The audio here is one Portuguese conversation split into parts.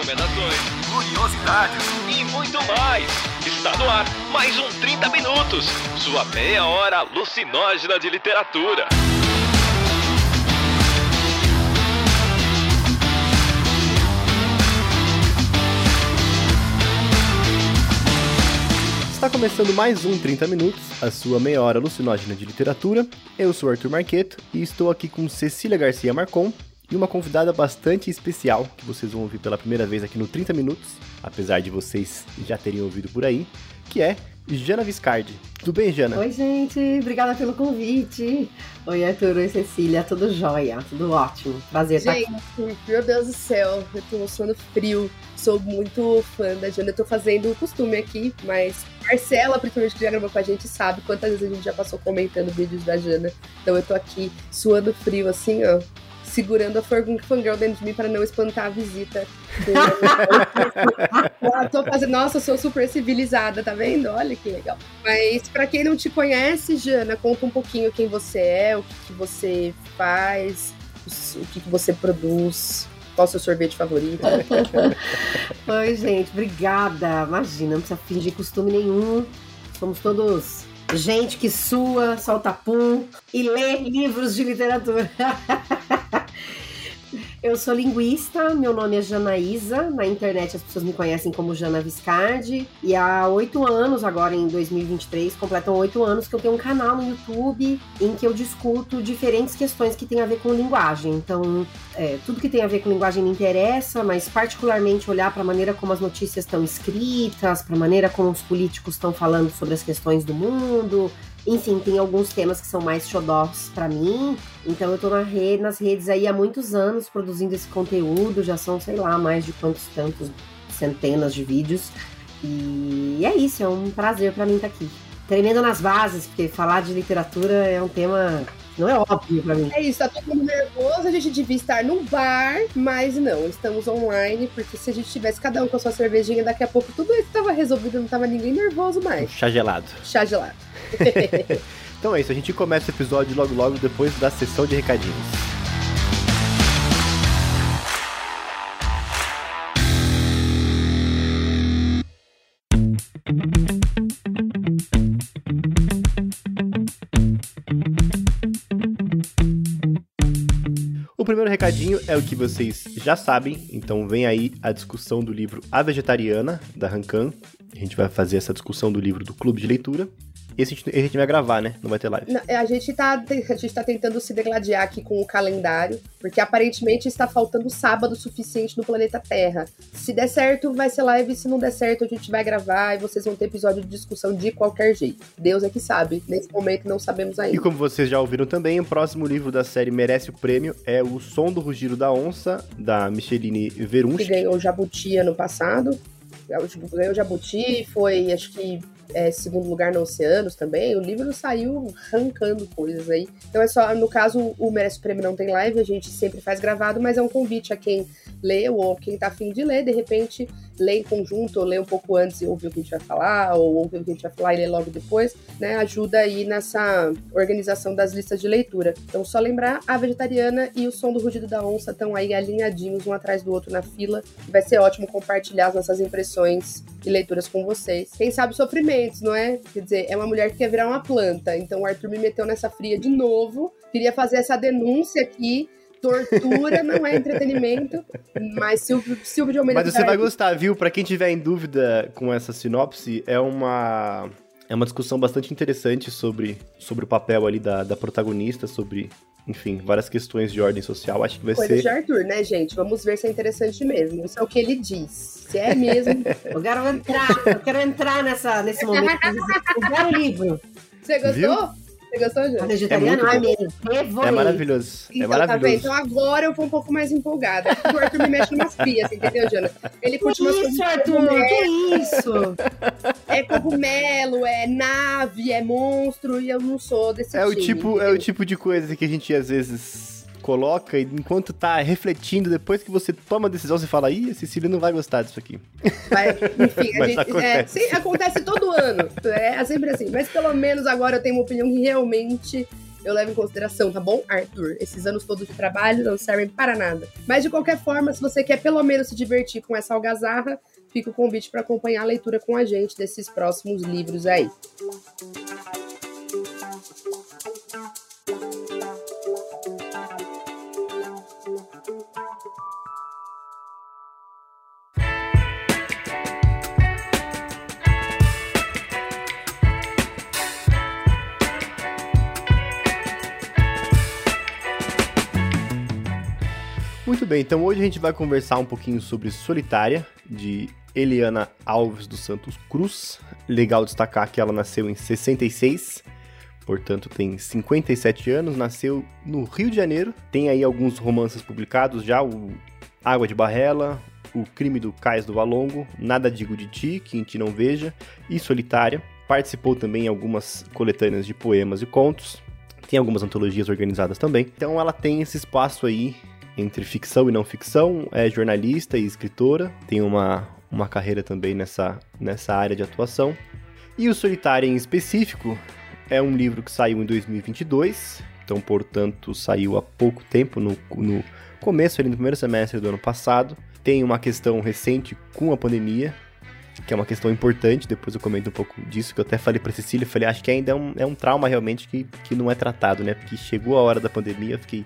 recomendações, curiosidades e muito mais. Está no ar mais um 30 Minutos, sua meia hora alucinógena de literatura. Está começando mais um 30 Minutos, a sua meia hora alucinógena de literatura. Eu sou Arthur Marqueto e estou aqui com Cecília Garcia Marcon e uma convidada bastante especial que vocês vão ouvir pela primeira vez aqui no 30 Minutos, apesar de vocês já terem ouvido por aí, que é Jana Viscardi. Tudo bem, Jana? Oi, gente. Obrigada pelo convite. Oi, Arthur. Oi, Cecília. Tudo jóia. Tudo ótimo. Prazer gente, estar aqui. meu Deus do céu. Eu tô suando frio. Sou muito fã da Jana. Eu tô fazendo o costume aqui, mas Marcela, principalmente, que já gravou com a gente, sabe quantas vezes a gente já passou comentando vídeos da Jana. Então eu tô aqui suando frio, assim, ó segurando a fangirl dentro de mim para não espantar a visita. tô fazendo, nossa, eu sou super civilizada, tá vendo? Olha que legal. Mas para quem não te conhece, Jana, conta um pouquinho quem você é, o que, que você faz, o que, que você produz. Qual o seu sorvete favorito? Oi, gente, obrigada. Imagina, não precisa fingir costume nenhum. Somos todos gente que sua, solta pum e lê livros de literatura. Eu sou linguista, meu nome é Janaísa, na internet as pessoas me conhecem como Jana Viscardi, e há oito anos, agora em 2023, completam oito anos que eu tenho um canal no YouTube em que eu discuto diferentes questões que têm a ver com linguagem. Então, é, tudo que tem a ver com linguagem me interessa, mas particularmente olhar para a maneira como as notícias estão escritas, para a maneira como os políticos estão falando sobre as questões do mundo, enfim, tem alguns temas que são mais xodós para mim. Então eu tô na rede, nas redes aí há muitos anos produzindo esse conteúdo, já são, sei lá, mais de quantos tantos centenas de vídeos. E é isso, é um prazer para mim estar tá aqui. Tremendo nas bases, porque falar de literatura é um tema não é óbvio pra mim. É isso, tá todo mundo nervoso, a gente devia estar num bar, mas não, estamos online, porque se a gente tivesse cada um com a sua cervejinha, daqui a pouco tudo isso tava resolvido, não tava ninguém nervoso mais. Chá gelado. Chá gelado. então é isso, a gente começa o episódio logo logo depois da sessão de recadinhos. O primeiro recadinho é o que vocês já sabem, então vem aí a discussão do livro A Vegetariana, da Rancan. A gente vai fazer essa discussão do livro do Clube de Leitura. Esse a gente, a gente vai gravar, né? Não vai ter live. Não, a, gente tá, a gente tá tentando se degladiar aqui com o calendário, porque aparentemente está faltando sábado suficiente no planeta Terra. Se der certo, vai ser live. Se não der certo, a gente vai gravar e vocês vão ter episódio de discussão de qualquer jeito. Deus é que sabe. Nesse momento não sabemos ainda. E como vocês já ouviram também, o próximo livro da série merece o prêmio é O Som do Rugido da Onça, da Micheline Verunski. Que ganhou o Jabuti ano passado. Ganhou o Jabuti, foi acho que é, segundo lugar no Oceanos também, o livro saiu arrancando coisas aí. Então é só, no caso, o Merece Prêmio não tem live, a gente sempre faz gravado, mas é um convite a quem leu ou quem tá afim de ler, de repente lê em conjunto, ou lê um pouco antes e ouve o que a gente vai falar, ou ouve o que a gente vai falar e lê logo depois, né? Ajuda aí nessa organização das listas de leitura. Então, só lembrar, a vegetariana e o som do rugido da onça estão aí alinhadinhos um atrás do outro na fila. Vai ser ótimo compartilhar as nossas impressões e leituras com vocês. Quem sabe sofrimentos, não é? Quer dizer, é uma mulher que quer virar uma planta. Então o Arthur me meteu nessa fria de novo. Queria fazer essa denúncia aqui tortura não é entretenimento, mas Silvio, Silvio de Almeida... Mas você vai gostar, viu? Para quem tiver em dúvida com essa sinopse, é uma... É uma discussão bastante interessante sobre, sobre o papel ali da, da protagonista, sobre enfim, várias questões de ordem social. Acho que vai Coisa ser. de Arthur, né, gente? Vamos ver se é interessante mesmo. Isso é o que ele diz. Se é mesmo. eu quero entrar, eu quero entrar nessa, nesse momento. Eu quero o livro. Você gostou? Viu? Você gostou, Jô? vegetariano? É, muito é maravilhoso. É então, é maravilhoso. Tá bem, então agora eu vou um pouco mais empolgada. O Arthur me mexe umas frias, entendeu, Jana? Ele curte umas coisas. Arthur, que isso? É cogumelo, é nave, é monstro, e eu não sou desse é time. O tipo, é o tipo de coisa que a gente às vezes coloca e enquanto tá refletindo, depois que você toma a decisão, você fala, ih, a Cecília não vai gostar disso aqui. Mas, enfim, a gente, é, acontece. É, sim, acontece todo ano. É, é sempre assim. Mas pelo menos agora eu tenho uma opinião que realmente eu levo em consideração, tá bom, Arthur? Esses anos todos de trabalho não servem para nada. Mas de qualquer forma, se você quer pelo menos se divertir com essa algazarra, fica o convite para acompanhar a leitura com a gente desses próximos livros aí. Muito bem, então hoje a gente vai conversar um pouquinho sobre Solitária, de Eliana Alves dos Santos Cruz. Legal destacar que ela nasceu em 66, portanto tem 57 anos, nasceu no Rio de Janeiro. Tem aí alguns romances publicados já, o Água de Barrela, O Crime do Cais do Valongo, Nada Digo de Ti, Que em Ti Não Veja, e Solitária. Participou também em algumas coletâneas de poemas e contos. Tem algumas antologias organizadas também. Então ela tem esse espaço aí entre ficção e não ficção, é jornalista e escritora, tem uma, uma carreira também nessa, nessa área de atuação. E o Solitário em específico é um livro que saiu em 2022, então, portanto, saiu há pouco tempo, no, no começo, ali, no primeiro semestre do ano passado. Tem uma questão recente com a pandemia, que é uma questão importante, depois eu comento um pouco disso, que eu até falei pra Cecília, falei, acho que ainda é um, é um trauma realmente que, que não é tratado, né? Porque chegou a hora da pandemia, eu fiquei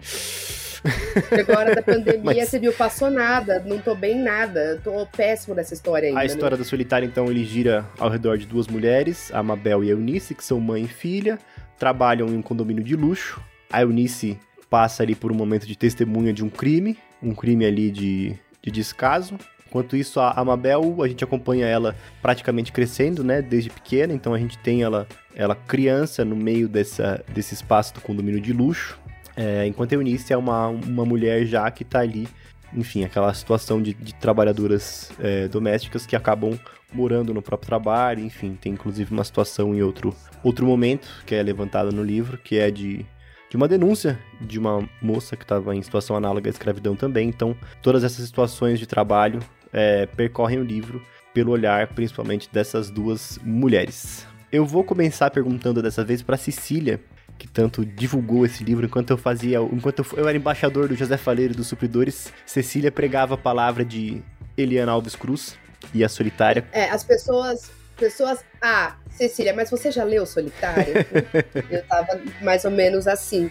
Chegou a hora da pandemia, Mas... você viu, passou nada, não tô bem nada, tô péssimo dessa história ainda. A né? história né? da Solitária, então, ele gira ao redor de duas mulheres, a Mabel e a Eunice, que são mãe e filha, trabalham em um condomínio de luxo. A Eunice passa ali por um momento de testemunha de um crime, um crime ali de, de descaso. Enquanto isso, a Amabel, a gente acompanha ela praticamente crescendo, né, desde pequena, então a gente tem ela, ela criança no meio dessa, desse espaço do condomínio de luxo. É, enquanto a Eunice é uma, uma mulher já que tá ali, enfim, aquela situação de, de trabalhadoras é, domésticas que acabam morando no próprio trabalho, enfim, tem inclusive uma situação em outro, outro momento que é levantada no livro, que é de, de uma denúncia de uma moça que estava em situação análoga à escravidão também. Então, todas essas situações de trabalho é, percorrem o livro pelo olhar, principalmente dessas duas mulheres. Eu vou começar perguntando dessa vez para Cecília, que tanto divulgou esse livro enquanto eu fazia, enquanto eu, eu era embaixador do José Faleiro dos Supridores, Cecília pregava a palavra de Eliana Alves Cruz e a Solitária. É, as pessoas pessoas, ah, Cecília, mas você já leu Solitária? eu tava mais ou menos assim.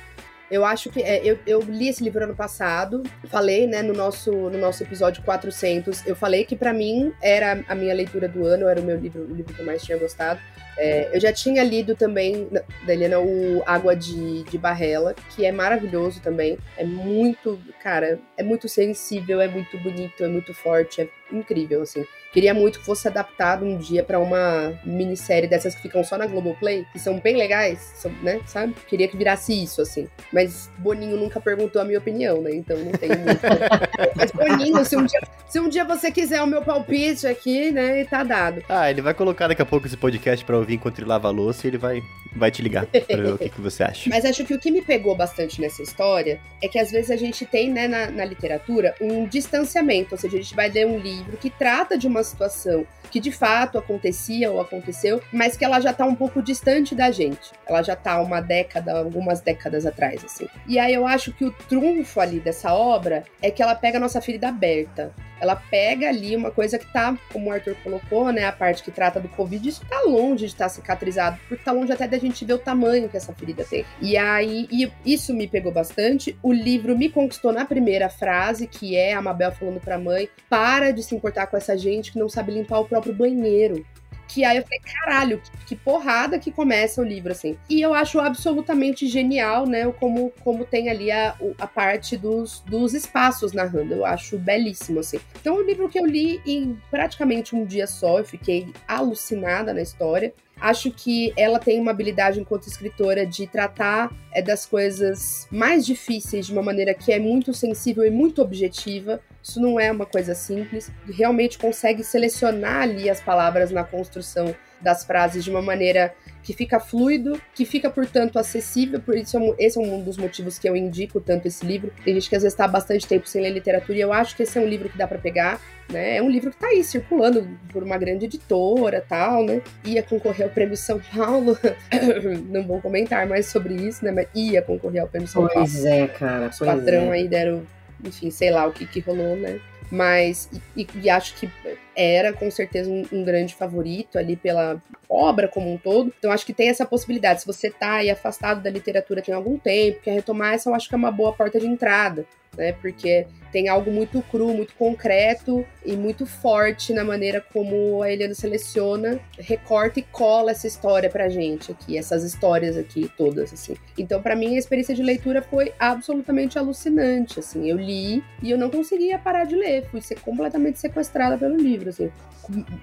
Eu acho que é, eu, eu, li esse livro ano passado, falei, né, no nosso, no nosso episódio 400, eu falei que para mim era a minha leitura do ano, era o meu livro, o livro que eu mais tinha gostado. É, eu já tinha lido também da Helena o Água de, de Barrela, que é maravilhoso também. É muito, cara, é muito sensível, é muito bonito, é muito forte, é incrível, assim. Queria muito que fosse adaptado um dia para uma minissérie dessas que ficam só na Globoplay, que são bem legais, são, né, sabe? Queria que virasse isso, assim. Mas Boninho nunca perguntou a minha opinião, né? Então não tem muito. Mas Boninho, se um, dia, se um dia você quiser o meu palpite aqui, né, tá dado. Ah, ele vai colocar daqui a pouco esse podcast para ouvir enquanto ele lava a louça e ele vai, vai te ligar pra ver o que, que você acha. Mas acho que o que me pegou bastante nessa história é que às vezes a gente tem, né, na, na literatura, um distanciamento, ou seja, a gente vai ler um livro que trata de uma situação que de fato acontecia ou aconteceu, mas que ela já tá um pouco distante da gente. Ela já tá uma década, algumas décadas atrás, assim. E aí eu acho que o trunfo ali dessa obra é que ela pega a nossa ferida aberta. Ela pega ali uma coisa que tá, como o Arthur colocou, né, a parte que trata do Covid, isso tá longe de estar tá cicatrizado, porque tá longe até da gente ver o tamanho que essa ferida tem. E aí, e isso me pegou bastante. O livro me conquistou na primeira frase, que é a Mabel falando pra mãe: para de se importar com essa gente que não sabe limpar o próprio banheiro. Que aí eu falei, caralho, que, que, porrada que começa o livro, assim. E eu acho absolutamente genial, né, como, como tem ali a, a parte dos, dos espaços narrando. Eu acho belíssimo, assim. Então, é um livro que eu li em praticamente um dia só, eu fiquei alucinada na história. Acho que ela tem uma habilidade enquanto escritora de tratar é, das coisas mais difíceis de uma maneira que é muito sensível e muito objetiva. Isso não é uma coisa simples. Realmente consegue selecionar ali as palavras na construção das frases de uma maneira que fica fluido, que fica, portanto, acessível. Por isso, é esse é um dos motivos que eu indico tanto esse livro. Tem gente que às vezes está bastante tempo sem ler literatura e eu acho que esse é um livro que dá para pegar. Né? É um livro que está aí circulando por uma grande editora tal, né? Ia concorrer ao Prêmio São Paulo. Não vou comentar mais sobre isso, né? Mas ia concorrer ao Prêmio São pois Paulo. Pois é, cara. Os patrão é. aí deram, enfim, sei lá o que, que rolou, né? Mas, e, e, acho que era com certeza um, um, grande favorito ali pela obra como um todo. Então acho que tem essa possibilidade. Se você tá aí afastado da literatura tem algum tempo, quer retomar essa, eu acho que é uma boa porta de entrada né? Porque tem algo muito cru, muito concreto e muito forte na maneira como a Eliana seleciona, recorta e cola essa história pra gente aqui, essas histórias aqui todas, assim. Então, para mim, a experiência de leitura foi absolutamente alucinante, assim. Eu li e eu não conseguia parar de ler, fui ser completamente sequestrada pelo livro, assim.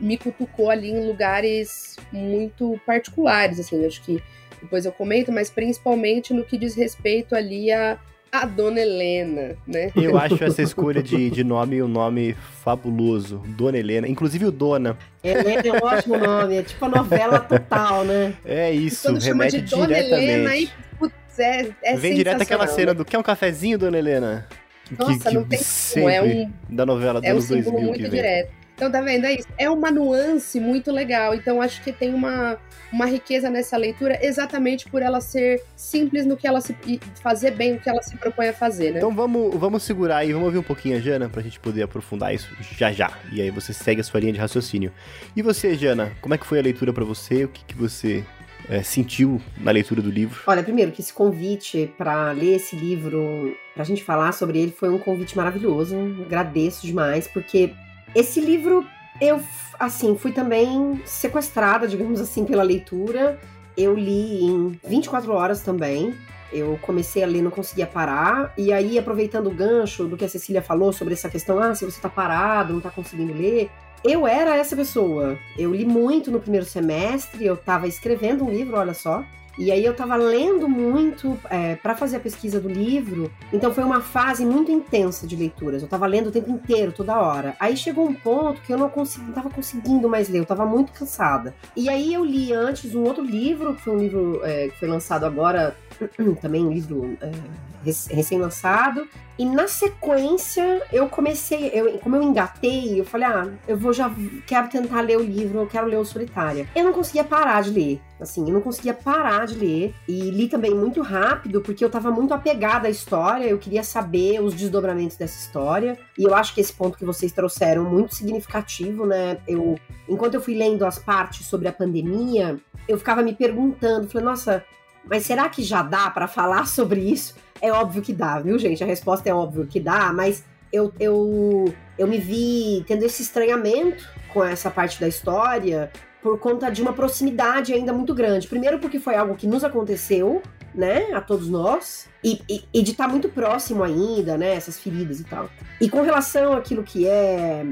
Me cutucou ali em lugares muito particulares, assim. Acho que depois eu comento, mas principalmente no que diz respeito ali a a Dona Helena, né? Eu acho essa escolha de, de nome um nome fabuloso. Dona Helena. Inclusive o Dona. Helena é um ótimo nome, é tipo a novela total, né? É isso, quando remete chama de Dona diretamente. Helena, aí, putz, é, é Vem direto aquela cena do quer um cafezinho, Dona Helena? Nossa, que, que não tem como, é um, da novela dos é um anos 2000 muito que vem. direto. Então, tá vendo? É isso. É uma nuance muito legal. Então, acho que tem uma, uma riqueza nessa leitura exatamente por ela ser simples no que ela se. fazer bem o que ela se propõe a fazer, né? Então, vamos, vamos segurar aí, vamos ouvir um pouquinho a Jana pra gente poder aprofundar isso já já. E aí você segue a sua linha de raciocínio. E você, Jana, como é que foi a leitura para você? O que, que você é, sentiu na leitura do livro? Olha, primeiro que esse convite para ler esse livro, pra gente falar sobre ele, foi um convite maravilhoso. Agradeço demais, porque esse livro, eu, assim, fui também sequestrada, digamos assim, pela leitura. Eu li em 24 horas também. Eu comecei a ler, não conseguia parar. E aí, aproveitando o gancho do que a Cecília falou sobre essa questão, ah, se você tá parado, não tá conseguindo ler. Eu era essa pessoa. Eu li muito no primeiro semestre, eu tava escrevendo um livro, olha só. E aí eu estava lendo muito é, para fazer a pesquisa do livro, então foi uma fase muito intensa de leituras. Eu estava lendo o tempo inteiro, toda hora. Aí chegou um ponto que eu não consegui, estava conseguindo mais ler, eu estava muito cansada. E aí eu li antes um outro livro, que foi um livro é, que foi lançado agora, também um livro é, recém-lançado. E na sequência, eu comecei, eu, como eu engatei, eu falei, ah, eu vou já, quero tentar ler o livro, eu quero ler o Solitária. Eu não conseguia parar de ler, assim, eu não conseguia parar de ler. E li também muito rápido, porque eu tava muito apegada à história, eu queria saber os desdobramentos dessa história. E eu acho que esse ponto que vocês trouxeram muito significativo, né? Eu, enquanto eu fui lendo as partes sobre a pandemia, eu ficava me perguntando, falei, nossa, mas será que já dá para falar sobre isso? É óbvio que dá, viu, gente? A resposta é óbvio que dá, mas eu, eu, eu me vi tendo esse estranhamento com essa parte da história por conta de uma proximidade ainda muito grande. Primeiro, porque foi algo que nos aconteceu, né, a todos nós, e, e, e de estar tá muito próximo ainda, né, essas feridas e tal. E com relação àquilo que é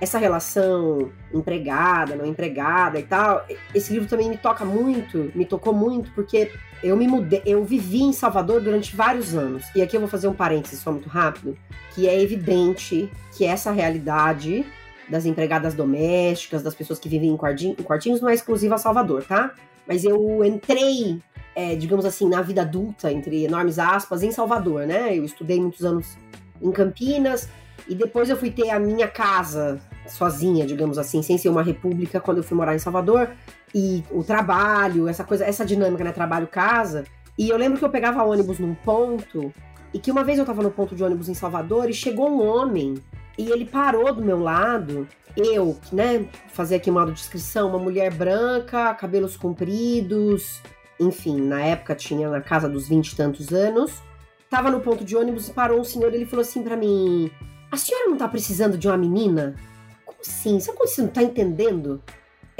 essa relação empregada, não empregada e tal, esse livro também me toca muito, me tocou muito, porque eu me mudei, eu vivi em Salvador durante vários anos. E aqui eu vou fazer um parênteses só muito rápido, que é evidente que essa realidade das empregadas domésticas, das pessoas que vivem em, quartinhos, em quartinhos não é exclusiva a Salvador, tá? Mas eu entrei, é, digamos assim, na vida adulta, entre enormes aspas, em Salvador, né? Eu estudei muitos anos em Campinas, e depois eu fui ter a minha casa sozinha, digamos assim, sem ser uma república, quando eu fui morar em Salvador. E o trabalho, essa coisa, essa dinâmica, né? Trabalho-casa. E eu lembro que eu pegava ônibus num ponto, e que uma vez eu tava no ponto de ônibus em Salvador e chegou um homem e ele parou do meu lado. Eu, né, fazer aqui uma descrição, uma mulher branca, cabelos compridos, enfim, na época tinha na casa dos vinte e tantos anos. Tava no ponto de ônibus e parou um senhor e ele falou assim para mim: A senhora não tá precisando de uma menina? Como assim? Você não tá entendendo?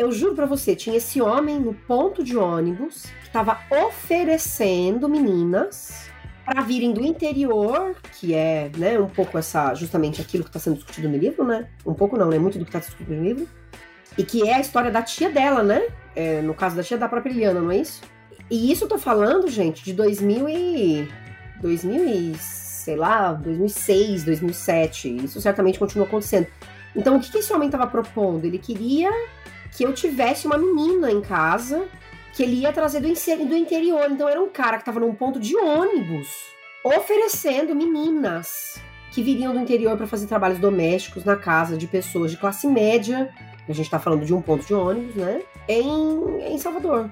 Eu juro para você, tinha esse homem no ponto de ônibus que tava oferecendo meninas para virem do interior, que é, né, um pouco essa justamente aquilo que está sendo discutido no livro, né? Um pouco não, né? Muito do que está discutido no livro. E que é a história da tia dela, né? É, no caso da tia da própria Eliana, não é isso? E isso eu tô falando, gente, de 2000 e 2000 e, sei lá, 2006, 2007. Isso certamente continua acontecendo. Então, o que, que esse homem estava propondo? Ele queria que eu tivesse uma menina em casa que ele ia trazer do, do interior. Então era um cara que estava num ponto de ônibus oferecendo meninas que viriam do interior para fazer trabalhos domésticos na casa de pessoas de classe média. A gente está falando de um ponto de ônibus, né? Em, em Salvador.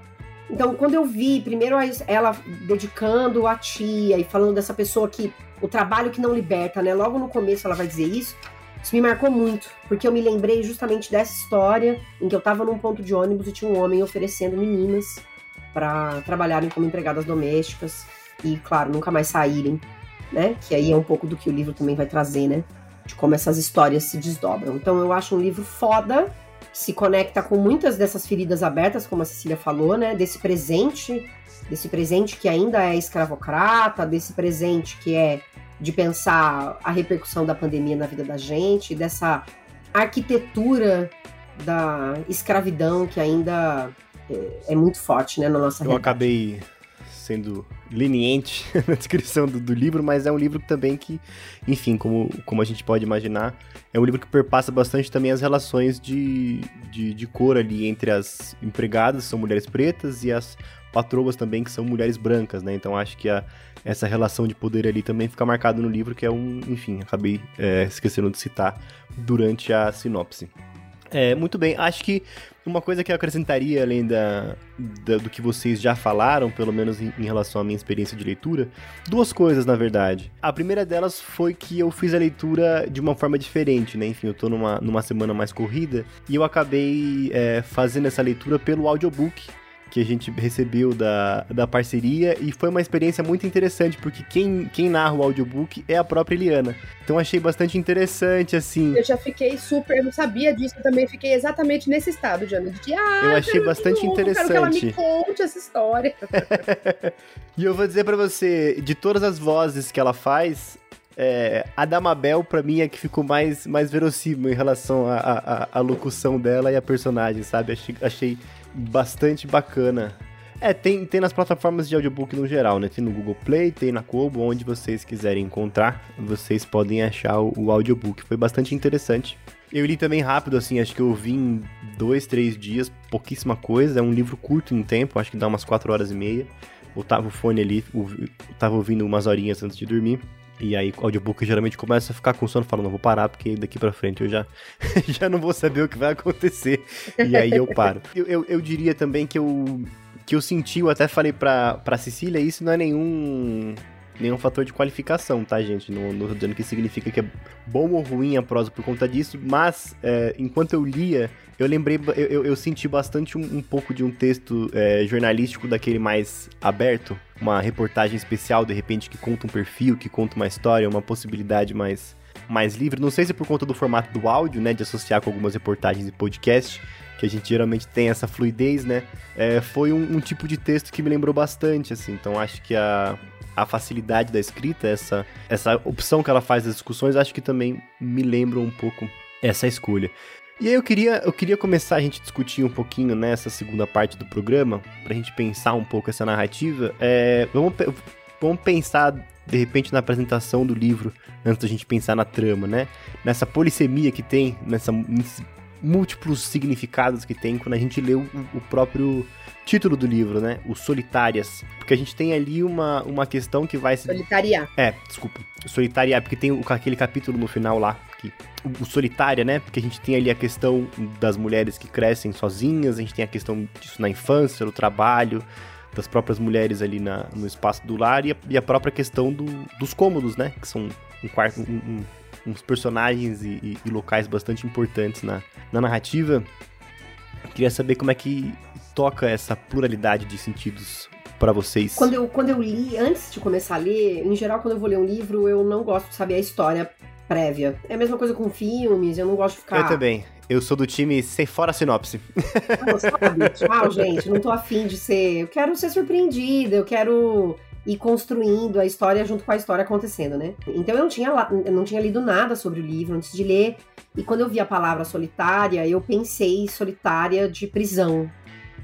Então, quando eu vi, primeiro ela dedicando a tia e falando dessa pessoa que o trabalho que não liberta, né? Logo no começo ela vai dizer isso. Isso me marcou muito, porque eu me lembrei justamente dessa história em que eu tava num ponto de ônibus e tinha um homem oferecendo meninas para trabalharem como empregadas domésticas e, claro, nunca mais saírem, né? Que aí é um pouco do que o livro também vai trazer, né? De como essas histórias se desdobram. Então eu acho um livro foda, se conecta com muitas dessas feridas abertas, como a Cecília falou, né? Desse presente, desse presente que ainda é escravocrata, desse presente que é de pensar a repercussão da pandemia na vida da gente, dessa arquitetura da escravidão que ainda é, é muito forte né, na nossa Eu realidade. acabei sendo leniente na descrição do, do, livro, mas é um livro também que, enfim, como, como a gente pode imaginar, é um livro que perpassa bastante também as relações de, de, de cor ali entre as empregadas, que são mulheres pretas, e as patroas também, que são mulheres brancas, né? Então acho que a, essa relação de poder ali também fica marcado no livro, que é um, enfim, acabei é, esquecendo de citar durante a sinopse. É, muito bem, acho que uma coisa que eu acrescentaria, além da, da do que vocês já falaram, pelo menos em, em, relação à minha experiência de leitura, duas coisas, na verdade. A primeira delas foi que eu fiz a leitura de uma forma diferente, né? Enfim, eu tô numa, numa semana mais corrida e eu acabei é, fazendo essa leitura pelo audiobook que a gente recebeu da, da parceria e foi uma experiência muito interessante, porque quem, quem narra o audiobook é a própria Eliana. Então achei bastante interessante, assim. Eu já fiquei super, eu não sabia disso, eu tambem fiquei exatamente nesse estado, Jana, de ah, eu achei bastante novo, interessante. Quero que ela me conte essa história. e eu vou dizer para você, de todas as vozes que ela faz, é, a Damabel, pra mim, é que ficou mais, mais verossímil em relação à locução dela e a personagem, sabe? Achei, achei bastante bacana. É, tem, tem nas plataformas de audiobook no geral, né? Tem no Google Play, tem na Kobo, onde vocês quiserem encontrar, vocês podem achar o, o audiobook. Foi bastante interessante. Eu li também rápido, assim, acho que eu vi em dois, três dias, pouquíssima coisa. É um livro curto em tempo, acho que dá umas quatro horas e meia. Botava o fone ali, tava ouvindo umas horinhas antes de dormir. E aí o audiobook geralmente começa a ficar com sono, falando, não vou parar, porque daqui pra frente eu já, já não vou saber o que vai acontecer. E aí eu paro. Eu, eu, eu diria também que eu, que eu senti, eu até falei pra, pra Cecília, isso não é nenhum nenhum fator de qualificação, tá, gente? Não, não tô dizendo que significa que é bom ou ruim a prosa por conta disso, mas é, enquanto eu lia, eu lembrei, eu, eu, eu senti bastante um, um, pouco de um texto é, jornalístico daquele mais aberto, uma reportagem especial, de repente, que conta um perfil, que conta uma história, uma possibilidade mais, mais livre. Não sei se por conta do formato do áudio, né, de associar com algumas reportagens e podcast, que a gente geralmente tem essa fluidez, né? É, foi um, um, tipo de texto que me lembrou bastante, assim. Então acho que a, a facilidade da escrita, essa, essa opção que ela faz das discussões, acho que também me lembra um pouco essa escolha. E aí eu queria, eu queria começar a gente discutir um pouquinho nessa segunda parte do programa, pra gente pensar um pouco essa narrativa. É, vamos, vamos pensar, de repente, na apresentação do livro, antes da gente pensar na trama, né? Nessa polissemia que tem, nessa, nesses múltiplos significados que tem quando a gente lê o, o próprio título do livro, né? O Solitárias. Porque a gente tem ali uma, uma questão que vai se. Solitariar. É, desculpa. Solitariar, porque tem aquele capítulo no final lá. Que, o, o Solitária, né? Porque a gente tem ali a questão das mulheres que crescem sozinhas, a gente tem a questão disso na infância, no trabalho, das próprias mulheres ali na, no espaço do lar e a, e a própria questão do, dos cômodos, né? Que são um quarto. Um, um, uns personagens e, e, e, locais bastante importantes na, na narrativa. Queria saber como é que toca essa pluralidade de sentidos para vocês? Quando eu, quando eu li, antes de começar a ler, em geral, quando eu vou ler um livro, eu não gosto de saber a história prévia. É a mesma coisa com filmes, eu não gosto de ficar. Eu também. Eu sou do time sem fora sinopse. Não, sabe? Tchau, gente. Não tô afim de ser. Eu quero ser surpreendida, eu quero ir construindo a história junto com a história acontecendo, né? Então eu não tinha, eu não tinha lido nada sobre o livro antes de ler. E quando eu vi a palavra solitária, eu pensei solitária de prisão.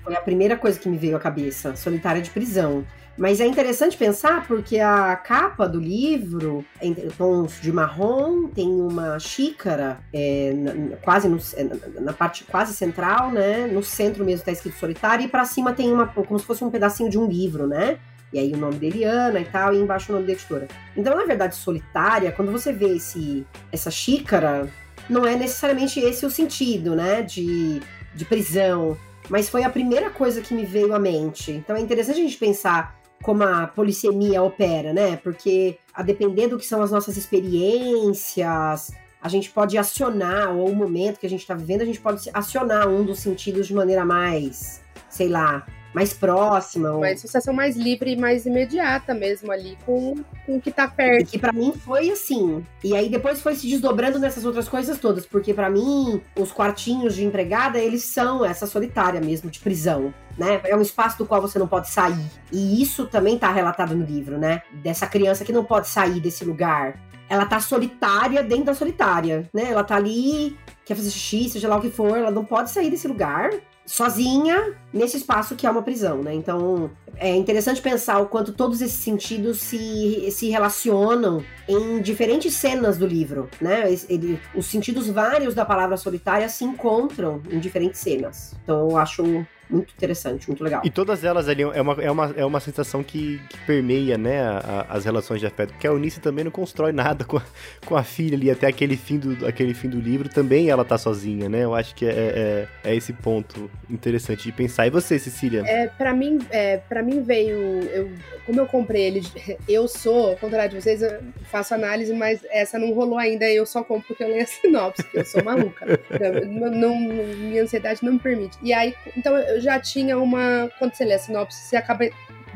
Foi a primeira coisa que me veio à cabeça, solitária de prisão. Mas é interessante pensar porque a capa do livro, em tons de marrom, tem uma xícara é, na, quase no, é, na parte quase central, né? No centro mesmo está escrito solitário e para cima tem uma como se fosse um pedacinho de um livro, né? E aí o nome de Eliana e tal, e embaixo o nome da editora. Então, na verdade, solitária, quando você vê esse, essa xícara, não é necessariamente esse o sentido, né? De, de prisão. Mas foi a primeira coisa que me veio à mente. Então é interessante a gente pensar como a polissemia opera, né? Porque a depender do que são as nossas experiências, a gente pode acionar, ou o momento que a gente está vivendo, a gente pode acionar um dos sentidos de maneira mais, sei lá, mais próxima. Uma associação mais livre e mais imediata mesmo ali com, com o que tá perto. E que para mim foi assim. E aí depois foi se desdobrando nessas outras coisas todas, porque para mim os quartinhos de empregada, eles são essa solitária mesmo de prisão. Né? É um espaço do qual você não pode sair. E isso também tá relatado no livro, né? Dessa criança que não pode sair desse lugar. Ela tá solitária dentro da solitária, né? Ela tá ali, quer fazer xixi, seja lá o que for, ela não pode sair desse lugar sozinha nesse espaço que é uma prisão, né? Então é interessante pensar o quanto todos esses sentidos se, se relacionam em diferentes cenas do livro, né? Ele, os sentidos vários da palavra solitária se encontram em diferentes cenas. Então eu acho muito interessante, muito legal. E todas elas ali é uma, é uma, é uma sensação que, que permeia, né, a, a, as relações de afeto. Porque a Eunice também não constrói nada com a, com a filha ali, até aquele fim, do, aquele fim do livro, também ela tá sozinha, né? Eu acho que é, é, é esse ponto interessante de pensar. E você, Cecília? É, pra mim, é, pra mim veio, eu, como eu comprei ele, eu sou, ao contrário de vocês, eu faço análise, mas essa não rolou ainda, eu só compro porque eu leio a sinopse, porque eu sou maluca. não, não, minha ansiedade não me permite. E aí, então eu já tinha uma. Quando você lê a sinopse, você acaba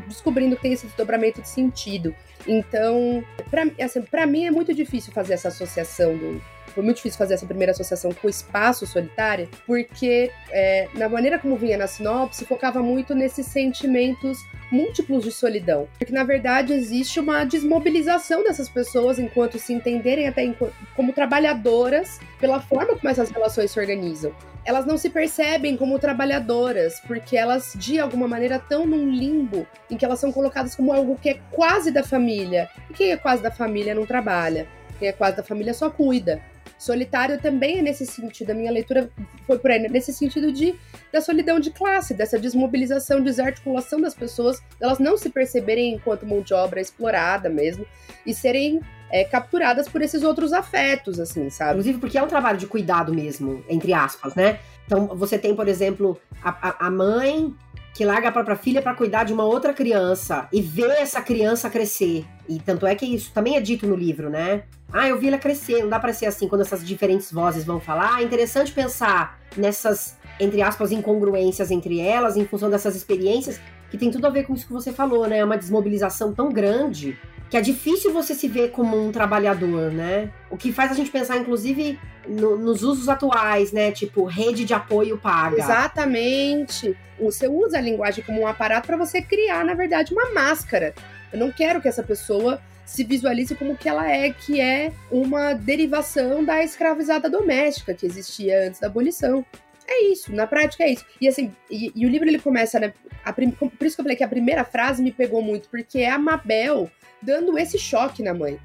descobrindo que tem esse desdobramento de sentido. Então, para assim, pra mim é muito difícil fazer essa associação do, foi muito difícil fazer essa primeira associação com o espaço solitário, porque é, na maneira como vinha na sinopse, focava muito nesses sentimentos múltiplos de solidão. Porque, na verdade, existe uma desmobilização dessas pessoas enquanto se entenderem até como trabalhadoras pela forma como essas relações se organizam. Elas não se percebem como trabalhadoras, porque elas, de alguma maneira, estão num limbo em que elas são colocadas como algo que é quase da família. E quem é quase da família não trabalha. Quem é quase da família só cuida. Solitário também é nesse sentido, a minha leitura foi por aí, nesse sentido de da solidão de classe, dessa desmobilização, desarticulação das pessoas, elas não se perceberem enquanto mão de obra explorada mesmo, e serem é, capturadas por esses outros afetos, assim, sabe? Inclusive porque é um trabalho de cuidado mesmo, entre aspas, né? Então você tem, por exemplo, a, a mãe que larga a própria filha para cuidar de uma outra criança e ver essa criança crescer. E tanto é que isso também é dito no livro, né? Ah, eu vi ela crescer. Não dá para ser assim quando essas diferentes vozes vão falar. É interessante pensar nessas, entre aspas, incongruências entre elas, em função dessas experiências, que tem tudo a ver com isso que você falou, né? É uma desmobilização tão grande que é difícil você se ver como um trabalhador, né? O que faz a gente pensar, inclusive, no, nos usos atuais, né? Tipo, rede de apoio paga. Exatamente. Você usa a linguagem como um aparato para você criar, na verdade, uma máscara. Eu não quero que essa pessoa se visualize como que ela é, que é uma derivação da escravizada doméstica que existia antes da abolição. É isso, na prática é isso. E assim, e, e o livro ele começa, né? Prim, por isso que eu falei que a primeira frase me pegou muito, porque é a Mabel dando esse choque na mãe.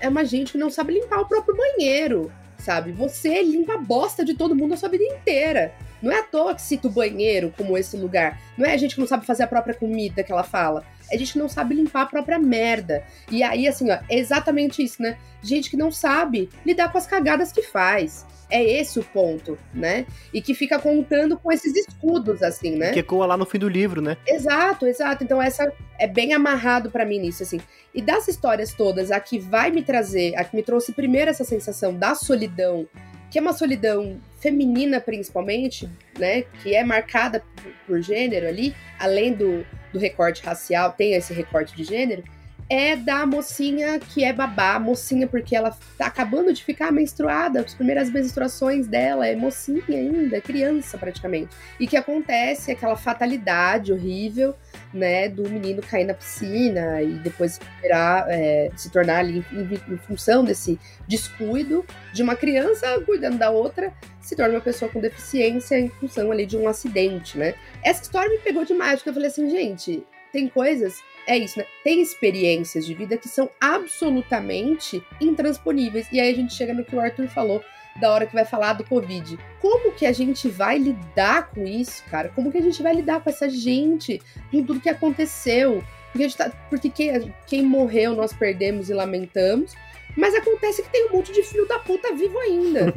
É uma gente que não sabe limpar o próprio banheiro, sabe? Você limpa a bosta de todo mundo a sua vida inteira. Não é à toa que cita o banheiro como esse lugar. Não é a gente que não sabe fazer a própria comida que ela fala. É a gente que não sabe limpar a própria merda. E aí, assim, ó, é exatamente isso, né? Gente que não sabe lidar com as cagadas que faz. É esse o ponto, né? E que fica contando com esses escudos, assim, né? Que ecoa lá no fim do livro, né? Exato, exato. Então, essa é bem amarrado para mim nisso, assim. E das histórias todas, a que vai me trazer, a que me trouxe primeiro essa sensação da solidão, que é uma solidão feminina principalmente, né, que é marcada por, por gênero ali, além do, do recorte racial, tem esse recorte de gênero, é da mocinha que é babá, mocinha porque ela tá acabando de ficar menstruada, as primeiras menstruações dela, é mocinha ainda, criança praticamente. E que acontece aquela fatalidade horrível, né, do menino cair na piscina e depois virar, é, se tornar ali em, em, função desse descuido de uma criança cuidando da outra, se torna uma pessoa com deficiência em função ali de um acidente, né? Essa história me pegou demais, porque eu falei assim, gente, tem coisas é isso, né? Tem experiências de vida que são absolutamente intransponíveis. E aí a gente chega no que o Arthur falou da hora que vai falar do Covid. Como que a gente vai lidar com isso, cara? Como que a gente vai lidar com essa gente, com tudo que aconteceu? Porque, tá, porque quem, quem morreu nós perdemos e lamentamos. Mas acontece que tem um monte de filho da puta vivo ainda.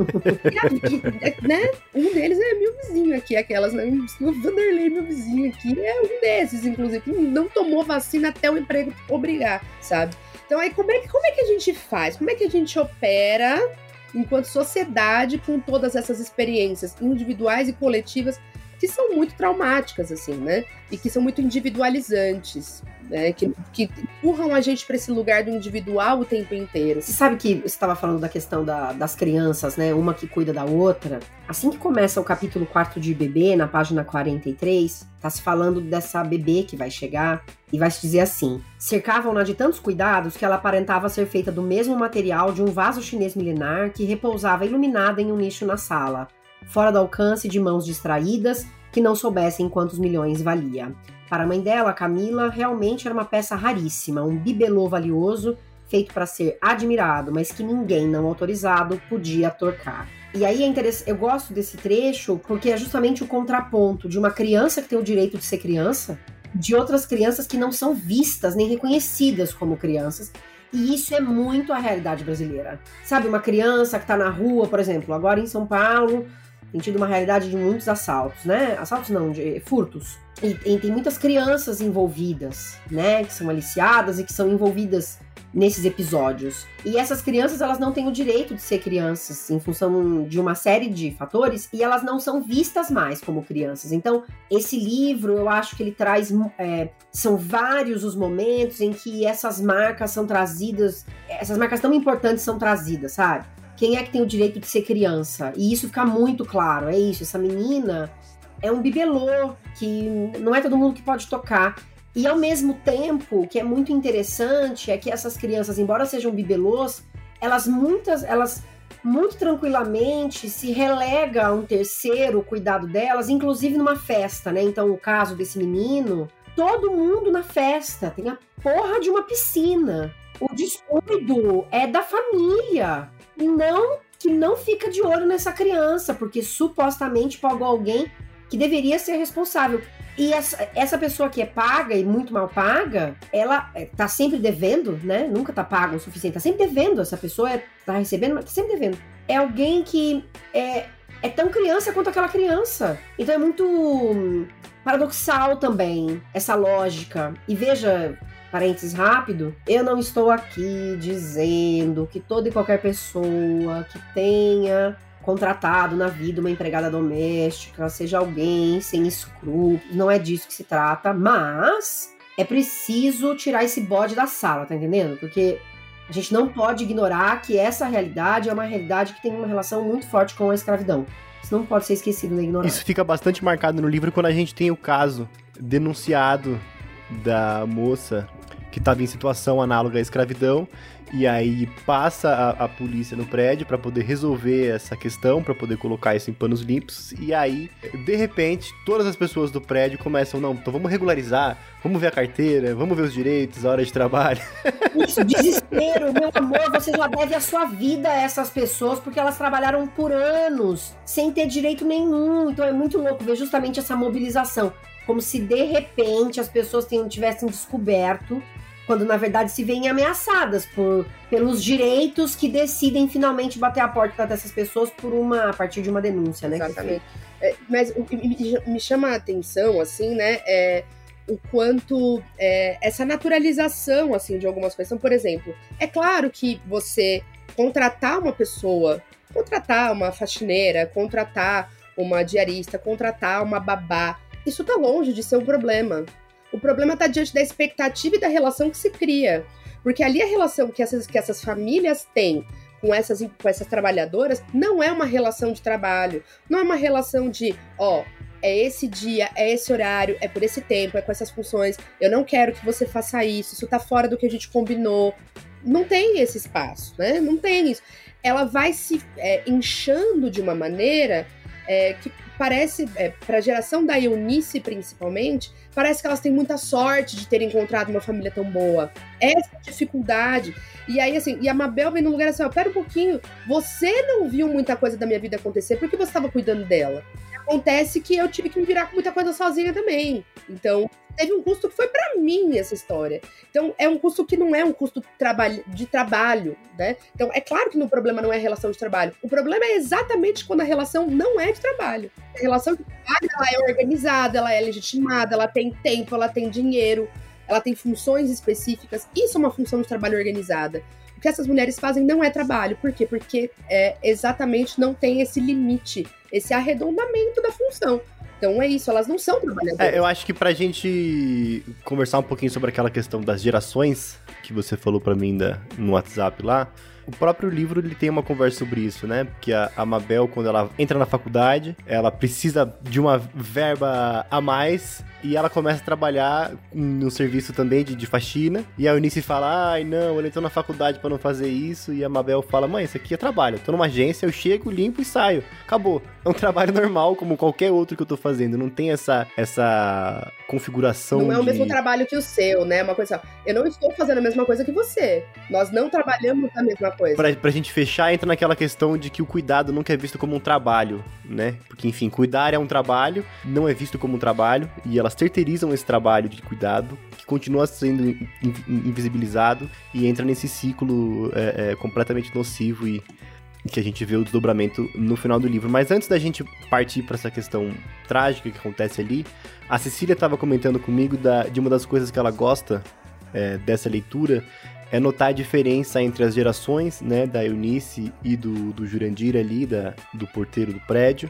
e, né? Um deles é meu vizinho aqui, aquelas, né? O Vanderlei, meu vizinho aqui, é um desses, inclusive, que não tomou vacina até o emprego obrigar, sabe? Então aí como é, que, como é que a gente faz? Como é que a gente opera enquanto sociedade com todas essas experiências individuais e coletivas que são muito traumáticas, assim, né? E que são muito individualizantes né, que, que empurram a gente para esse lugar do individual o tempo inteiro. Você sabe que você estava falando da questão da, das crianças, né? Uma que cuida da outra. Assim que começa o capítulo 4 de bebê, na página 43, tá se falando dessa bebê que vai chegar e vai se dizer assim: cercavam-na de tantos cuidados que ela aparentava ser feita do mesmo material de um vaso chinês milenar que repousava iluminada em um nicho na sala, fora do alcance de mãos distraídas que não soubessem quantos milhões valia. Para a mãe dela, Camila, realmente era uma peça raríssima, um bibelô valioso, feito para ser admirado, mas que ninguém não autorizado podia torcar. E aí é interessante, eu gosto desse trecho porque é justamente o contraponto de uma criança que tem o direito de ser criança, de outras crianças que não são vistas nem reconhecidas como crianças. E isso é muito a realidade brasileira. Sabe, uma criança que está na rua, por exemplo, agora em São Paulo, tem tido uma realidade de muitos assaltos, né? Assaltos não, de furtos. E, e, tem muitas crianças envolvidas, né? Que são aliciadas e que são envolvidas nesses episódios. E essas crianças, elas não têm o direito de ser crianças em função de uma série de fatores e elas não são vistas mais como crianças. Então, esse livro, eu acho que ele traz. É, são vários os momentos em que essas marcas são trazidas, essas marcas tão importantes são trazidas, sabe? Quem é que tem o direito de ser criança? E isso fica muito claro. É isso, essa menina é um bibelô que não é todo mundo que pode tocar. E ao mesmo tempo, o que é muito interessante é que essas crianças, embora sejam bibelôs, elas muitas, elas muito tranquilamente se relega a um terceiro cuidado delas, inclusive numa festa, né? Então, o caso desse menino, todo mundo na festa tem a porra de uma piscina. O descuido é da família não que não fica de olho nessa criança, porque supostamente pagou alguém que deveria ser responsável. E essa, essa pessoa que é paga e muito mal paga, ela é, tá sempre devendo, né? Nunca tá paga o suficiente, tá sempre devendo. Essa pessoa é, tá recebendo, mas tá sempre devendo. É alguém que é, é tão criança quanto aquela criança. Então é muito hum, paradoxal também essa lógica. E veja, parênteses rápido, eu não estou aqui dizendo que toda e qualquer pessoa que tenha contratado na vida uma empregada doméstica seja alguém sem escrúpulos, não é disso que se trata, mas é preciso tirar esse bode da sala, tá entendendo? Porque a gente não pode ignorar que essa realidade é uma realidade que tem uma relação muito forte com a escravidão. Isso não pode ser esquecido nem ignorado. Isso fica bastante marcado no livro quando a gente tem o caso denunciado da moça que estava em situação análoga à escravidão e aí passa a, a polícia no prédio para poder resolver essa questão, para poder colocar isso em panos limpos. E aí, de repente, todas as pessoas do prédio começam, não, então vamos regularizar, vamos ver a carteira, vamos ver os direitos, a hora de trabalho. Isso, desespero, meu amor, você já deve a sua vida a essas pessoas porque elas trabalharam por anos sem ter direito nenhum. Então é muito louco ver justamente essa mobilização. Como se de repente as pessoas tivessem descoberto quando na verdade se veem ameaçadas por, pelos direitos que decidem finalmente bater a porta dessas pessoas por uma a partir de uma denúncia, né? Exatamente. É, mas o que me chama a atenção, assim, né, é o quanto é, essa naturalização, assim, de algumas coisas. Então, por exemplo, é claro que você contratar uma pessoa, contratar uma faxineira, contratar uma diarista, contratar uma babá, isso tá longe de ser um problema. O problema está diante da expectativa e da relação que se cria. Porque ali a relação que essas, que essas famílias têm com essas, com essas trabalhadoras não é uma relação de trabalho. Não é uma relação de, ó, é esse dia, é esse horário, é por esse tempo, é com essas funções. Eu não quero que você faça isso, isso tá fora do que a gente combinou. Não tem esse espaço, né? Não tem isso. Ela vai se é, inchando de uma maneira é, que parece, é, para a geração da Eunice principalmente, parece que elas têm muita sorte de terem encontrado uma família tão boa. Essa dificuldade. E aí, assim, e a Mabel vem no lugar assim: ó, pera um pouquinho, você não viu muita coisa da minha vida acontecer porque você estava cuidando dela. Acontece que eu tive que me virar com muita coisa sozinha também. Então, teve um custo que foi para mim essa história. Então, é um custo que não é um custo de trabalho, né? Então, é claro que o problema não é a relação de trabalho. O problema é exatamente quando a relação não é de trabalho. A relação de trabalho, ela é organizada, ela é legitimada, ela tem tempo, ela tem dinheiro, ela tem funções específicas. Isso é uma função de trabalho organizada. Que essas mulheres fazem não é trabalho. Por quê? Porque é, exatamente não tem esse limite, esse arredondamento da função. Então é isso, elas não são trabalhadoras. É, eu acho que pra gente conversar um pouquinho sobre aquela questão das gerações que você falou para mim da, no WhatsApp lá, o próprio livro ele tem uma conversa sobre isso, né? Porque a, a Mabel, quando ela entra na faculdade, ela precisa de uma verba a mais e ela começa a trabalhar no serviço também de, de faxina. E a Eunice fala: Ai, não, ele entrou na faculdade para não fazer isso. E a Mabel fala: Mãe, isso aqui é trabalho. Eu tô numa agência, eu chego, limpo e saio. Acabou. É um trabalho normal, como qualquer outro que eu tô fazendo. Não tem essa, essa configuração. Não é o de... mesmo trabalho que o seu, né? Uma coisa. Eu não estou fazendo a mesma coisa que você. Nós não trabalhamos a mesma coisa. Pra, pra gente fechar, entra naquela questão de que o cuidado nunca é visto como um trabalho, né? Porque, enfim, cuidar é um trabalho, não é visto como um trabalho. E elas terceirizam esse trabalho de cuidado, que continua sendo invisibilizado e entra nesse ciclo é, é, completamente nocivo e que a gente vê o desdobramento no final do livro. Mas antes da gente partir para essa questão trágica que acontece ali, a Cecília estava comentando comigo da, de uma das coisas que ela gosta é, dessa leitura é notar a diferença entre as gerações, né, da Eunice e do, do Jurandir ali, da, do porteiro do prédio,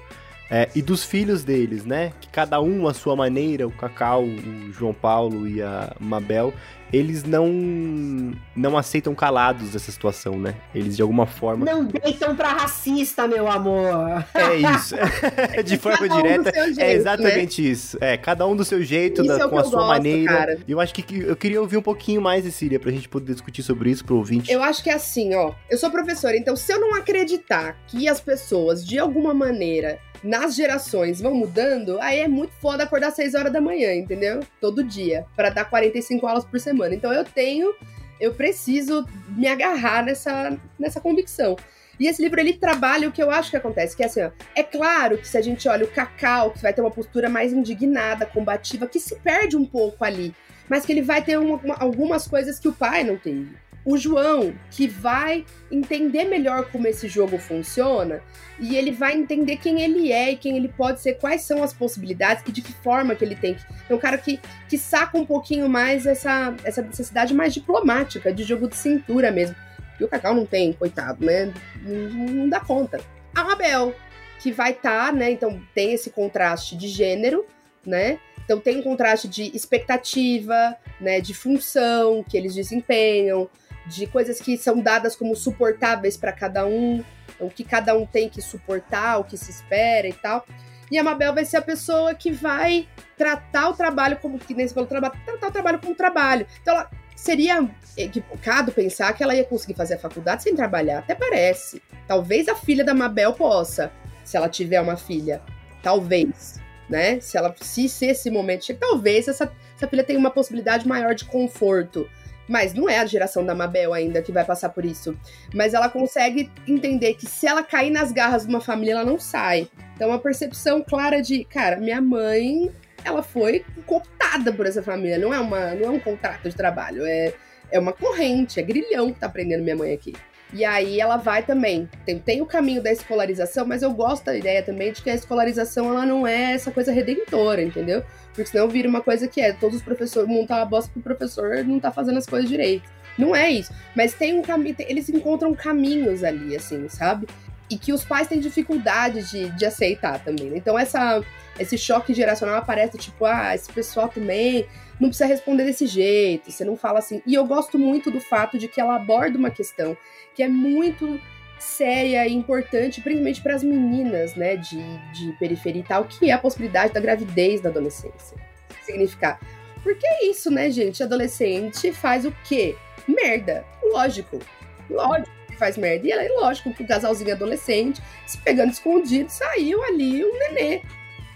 é, e dos filhos deles, né? Que cada um à sua maneira, o Cacau, o João Paulo e a Mabel, eles não não aceitam calados essa situação, né? Eles de alguma forma não deitam para racista, meu amor. É isso. de forma um direta, jeito, é exatamente né? isso. É cada um do seu jeito, da, é com a sua gosto, maneira. E eu acho que eu queria ouvir um pouquinho mais, Cecília, pra gente poder discutir sobre isso pro ouvinte. Eu acho que é assim, ó. Eu sou professora, então se eu não acreditar que as pessoas de alguma maneira nas gerações vão mudando, aí é muito foda acordar às 6 horas da manhã, entendeu? Todo dia, para dar 45 aulas por semana. Então eu tenho, eu preciso me agarrar nessa, nessa convicção. E esse livro ele trabalha o que eu acho que acontece, que é assim, ó, é claro que se a gente olha o Cacau, que vai ter uma postura mais indignada, combativa, que se perde um pouco ali, mas que ele vai ter uma, uma, algumas coisas que o pai não teve o João, que vai entender melhor como esse jogo funciona, e ele vai entender quem ele é e quem ele pode ser, quais são as possibilidades e de que forma que ele tem. É um cara que, que saca um pouquinho mais essa, essa necessidade mais diplomática, de jogo de cintura mesmo. E o Cacau não tem, coitado, né? Não, não dá conta. A Mabel, que vai estar, tá, né? Então tem esse contraste de gênero, né? Então tem um contraste de expectativa, né? De função que eles desempenham de coisas que são dadas como suportáveis para cada um, o que cada um tem que suportar, o que se espera e tal. E a Mabel vai ser a pessoa que vai tratar o trabalho como que nem você falou, tratar o trabalho como trabalho. Então ela seria equivocado pensar que ela ia conseguir fazer a faculdade sem trabalhar. Até parece. Talvez a filha da Mabel possa, se ela tiver uma filha. Talvez, né? Se ela se, se esse momento chega, talvez essa, essa filha tenha uma possibilidade maior de conforto mas não é a geração da Mabel ainda que vai passar por isso. Mas ela consegue entender que se ela cair nas garras de uma família, ela não sai. Então, uma percepção clara de, cara, minha mãe, ela foi cooptada por essa família. Não é, uma, não é um contrato de trabalho, é, é uma corrente, é grilhão que tá prendendo minha mãe aqui. E aí ela vai também. Tem, tem o caminho da escolarização, mas eu gosto da ideia também de que a escolarização ela não é essa coisa redentora, entendeu? Porque senão vira uma coisa que é todos os professores montar uma bosta pro professor não tá fazendo as coisas direito. Não é isso. Mas tem um caminho, eles encontram caminhos ali, assim, sabe? E que os pais têm dificuldade de, de aceitar também. Né? Então essa, esse choque geracional aparece tipo, ah, esse pessoal também não precisa responder desse jeito, você não fala assim. E eu gosto muito do fato de que ela aborda uma questão que é muito séria e importante, principalmente para as meninas, né, de, de periferia e tal, que é a possibilidade da gravidez na adolescência. Significar. Porque é isso, né, gente? Adolescente faz o quê? Merda. Lógico. Lógico que faz merda. E é lógico que o casalzinho adolescente, se pegando escondido, saiu ali um nenê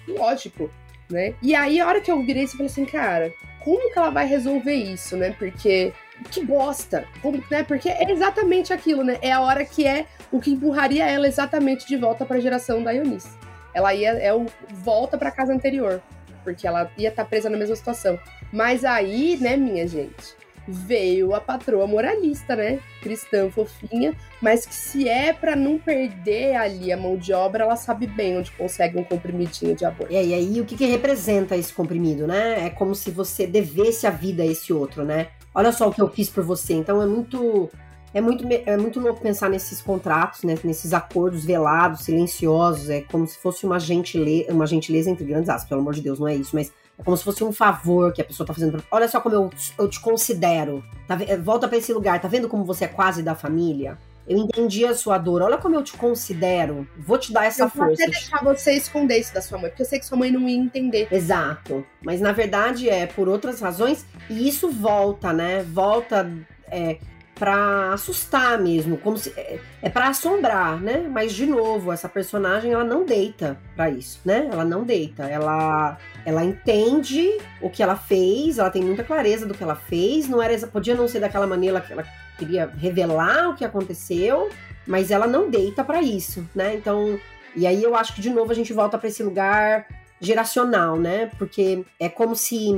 lógico, né? E aí, a hora que eu virei, eu falei assim, cara, como que ela vai resolver isso, né? Porque que bosta, como, né? Porque é exatamente aquilo, né? É a hora que é o que empurraria ela exatamente de volta para a geração da Eunice. Ela ia é o volta para casa anterior, porque ela ia estar tá presa na mesma situação. Mas aí, né, minha gente, veio a patroa moralista, né? Cristã fofinha, mas que se é para não perder ali a mão de obra, ela sabe bem onde consegue um comprimidinho de aborto. E aí, aí o que, que representa esse comprimido, né? É como se você devesse a vida a esse outro, né? Olha só o que eu fiz por você. Então é muito é muito, é muito louco pensar nesses contratos, né, nesses acordos velados, silenciosos. É como se fosse uma gentileza, uma gentileza entre grandes aspas, pelo amor de Deus, não é isso, mas é como se fosse um favor que a pessoa tá fazendo. Pra... Olha só como eu, eu te considero. Tá, volta para esse lugar. Tá vendo como você é quase da família? Eu entendi a sua dor. Olha como eu te considero. Vou te dar essa eu força. Eu vou até deixar você esconder isso da sua mãe, porque eu sei que sua mãe não ia entender. Exato. Mas na verdade é por outras razões. E isso volta, né? Volta. É, para assustar mesmo, como se é, é para assombrar, né? Mas de novo, essa personagem ela não deita para isso, né? Ela não deita, ela ela entende o que ela fez, ela tem muita clareza do que ela fez, não era podia não ser daquela maneira que ela queria revelar o que aconteceu, mas ela não deita para isso, né? Então, e aí eu acho que de novo a gente volta para esse lugar geracional, né? Porque é como se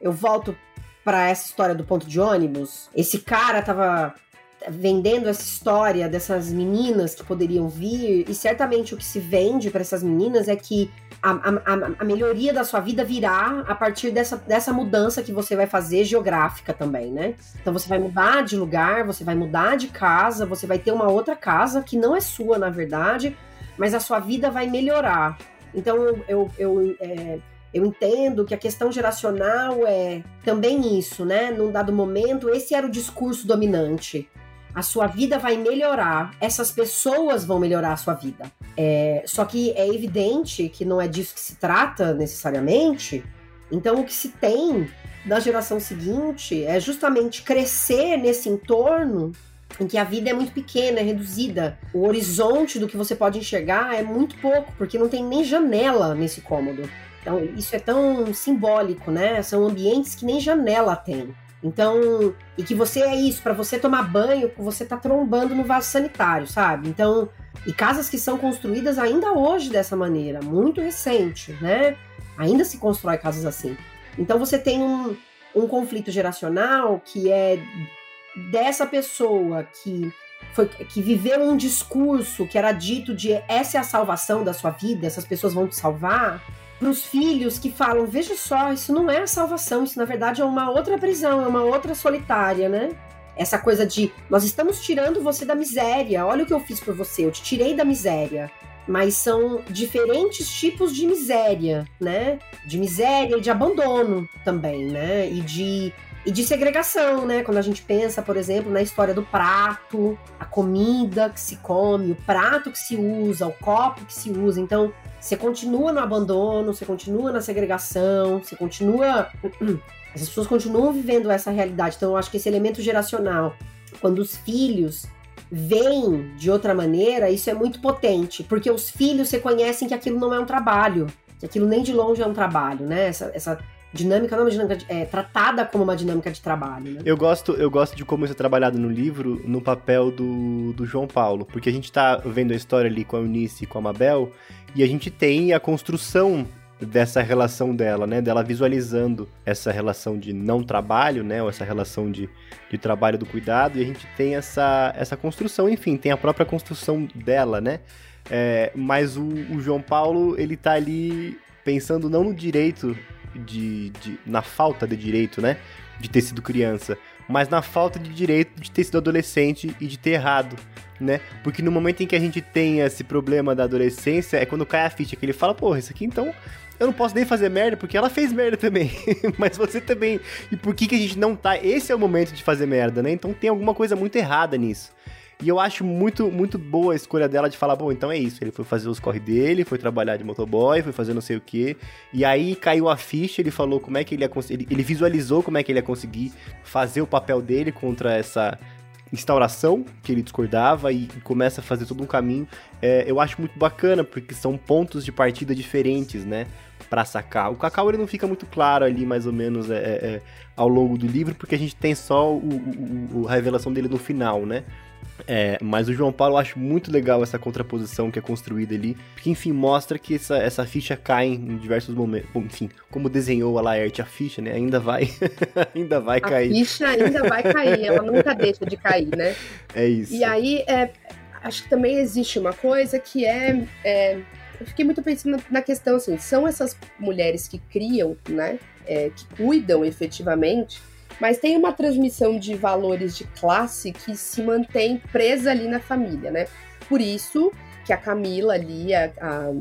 eu volto para essa história do ponto de ônibus. Esse cara tava vendendo essa história dessas meninas que poderiam vir, e certamente o que se vende para essas meninas é que a, a, a, melhoria da sua vida virá a partir dessa, dessa mudança que você vai fazer geográfica também, né? Então você vai mudar de lugar, você vai mudar de casa, você vai ter uma outra casa que não é sua, na verdade, mas a sua vida vai melhorar. Então eu, eu, eu é, eu entendo que a questão geracional é também isso, né? Num dado momento, esse era o discurso dominante. A sua vida vai melhorar, essas pessoas vão melhorar a sua vida. É, só que é evidente que não é disso que se trata necessariamente. Então, o que se tem na geração seguinte é justamente crescer nesse entorno em que a vida é muito pequena, é reduzida. O horizonte do que você pode enxergar é muito pouco, porque não tem nem janela nesse cômodo. Então, isso é tão simbólico, né? São ambientes que nem janela tem. Então, e que você é isso, para você tomar banho, você tá trombando no vaso sanitário, sabe? Então, e casas que são construídas ainda hoje dessa maneira, muito recente, né? Ainda se constrói casas assim. Então, você tem um, um conflito geracional que é dessa pessoa que foi que viveu um discurso que era dito de essa é a salvação da sua vida, essas pessoas vão te salvar, para os filhos que falam: veja só, isso não é a salvação, isso na verdade é uma outra prisão, é uma outra solitária, né? Essa coisa de nós estamos tirando você da miséria, olha o que eu fiz por você, eu te tirei da miséria. Mas são diferentes tipos de miséria, né? De miséria e de abandono também, né? E de e de segregação, né? Quando a gente pensa, por exemplo, na história do prato, a comida que se come, o prato que se usa, o copo que se usa. Então, você continua no abandono, você continua na segregação, você continua. As pessoas continuam vivendo essa realidade. Então, eu acho que esse elemento geracional, quando os filhos vêm de outra maneira, isso é muito potente, porque os filhos reconhecem que aquilo não é um trabalho, que aquilo nem de longe é um trabalho, né? Essa, essa dinâmica não é uma dinâmica de, é tratada como uma dinâmica de trabalho. Né? Eu gosto, eu gosto de como isso é trabalhado no livro, no papel do, do João Paulo, porque a gente tá vendo a história ali com a Eunice e com a Mabel, e a gente tem a construção dessa relação dela, né? Dela visualizando essa relação de não trabalho, né? Ou essa relação de, de trabalho do cuidado, e a gente tem essa, essa construção, enfim, tem a própria construção dela, né? É, mas o, o João Paulo, ele tá ali pensando não no direito de, de, na falta de direito, né? De ter sido criança, mas na falta de direito de ter sido adolescente e de ter errado, né? Porque no momento em que a gente tem esse problema da adolescência, é quando cai a ficha que ele fala, porra, isso aqui então eu não posso nem fazer merda, porque ela fez merda também. Mas você também. E por que, que a gente não tá. Esse é o momento de fazer merda, né? Então tem alguma coisa muito errada nisso. E eu acho muito, muito boa a escolha dela de falar, bom, então é isso. Ele foi fazer os corre dele, foi trabalhar de motoboy, foi fazer não sei o quê. E aí caiu a ficha, ele falou como é que ele ia conseguir. Ele visualizou como é que ele ia conseguir fazer o papel dele contra essa instauração que ele discordava e começa a fazer todo um caminho. É, eu acho muito bacana, porque são pontos de partida diferentes, né? Pra sacar. O Cacau ele não fica muito claro ali, mais ou menos, é, é, é ao longo do livro, porque a gente tem só o, o, o, a revelação dele no final, né? É, mas o João Paulo eu acho muito legal essa contraposição que é construída ali, porque enfim mostra que essa, essa ficha cai em diversos momentos. Bom, enfim, como desenhou a Laerte a ficha, né? Ainda vai, ainda vai a cair. A ficha ainda vai cair, ela nunca deixa de cair, né? É isso. E aí, é, acho que também existe uma coisa que é, é eu fiquei muito pensando na questão assim, são essas mulheres que criam, né? É, que cuidam efetivamente mas tem uma transmissão de valores de classe que se mantém presa ali na família, né? Por isso que a Camila ali, a, a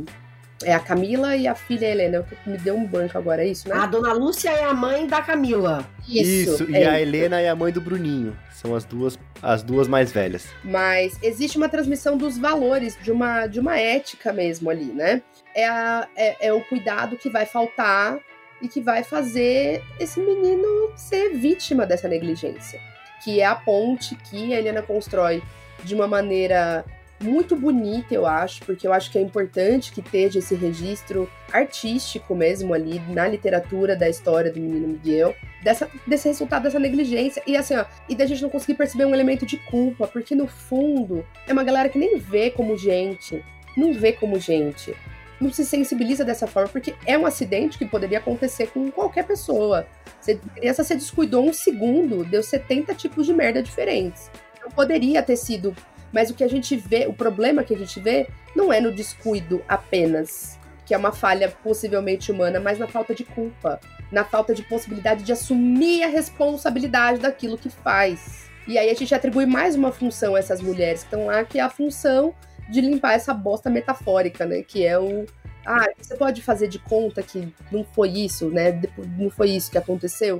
é a Camila e a filha Helena, que me deu um banco agora, é isso, né? A dona Lúcia é a mãe da Camila. Isso, isso. É e a Helena é a mãe do Bruninho. São as duas, as duas mais velhas. Mas existe uma transmissão dos valores, de uma, de uma ética mesmo ali, né? É, a, é, é o cuidado que vai faltar e que vai fazer esse menino ser vítima dessa negligência. Que é a ponte que a Helena constrói de uma maneira muito bonita, eu acho, porque eu acho que é importante que esteja esse registro artístico mesmo ali na literatura da história do menino Miguel, dessa, desse resultado dessa negligência. E assim, ó, e da gente não conseguir perceber um elemento de culpa, porque no fundo é uma galera que nem vê como gente, não vê como gente não se sensibiliza dessa forma, porque é um acidente que poderia acontecer com qualquer pessoa. Você, criança se descuidou um segundo, deu 70 tipos de merda diferentes. Não poderia ter sido. Mas o que a gente vê, o problema que a gente vê, não é no descuido apenas, que é uma falha possivelmente humana, mas na falta de culpa, na falta de possibilidade de assumir a responsabilidade daquilo que faz. E aí a gente atribui mais uma função a essas mulheres que estão lá, que é a função de limpar essa bosta metafórica, né? Que é o. Ah, você pode fazer de conta que não foi isso, né? Não foi isso que aconteceu.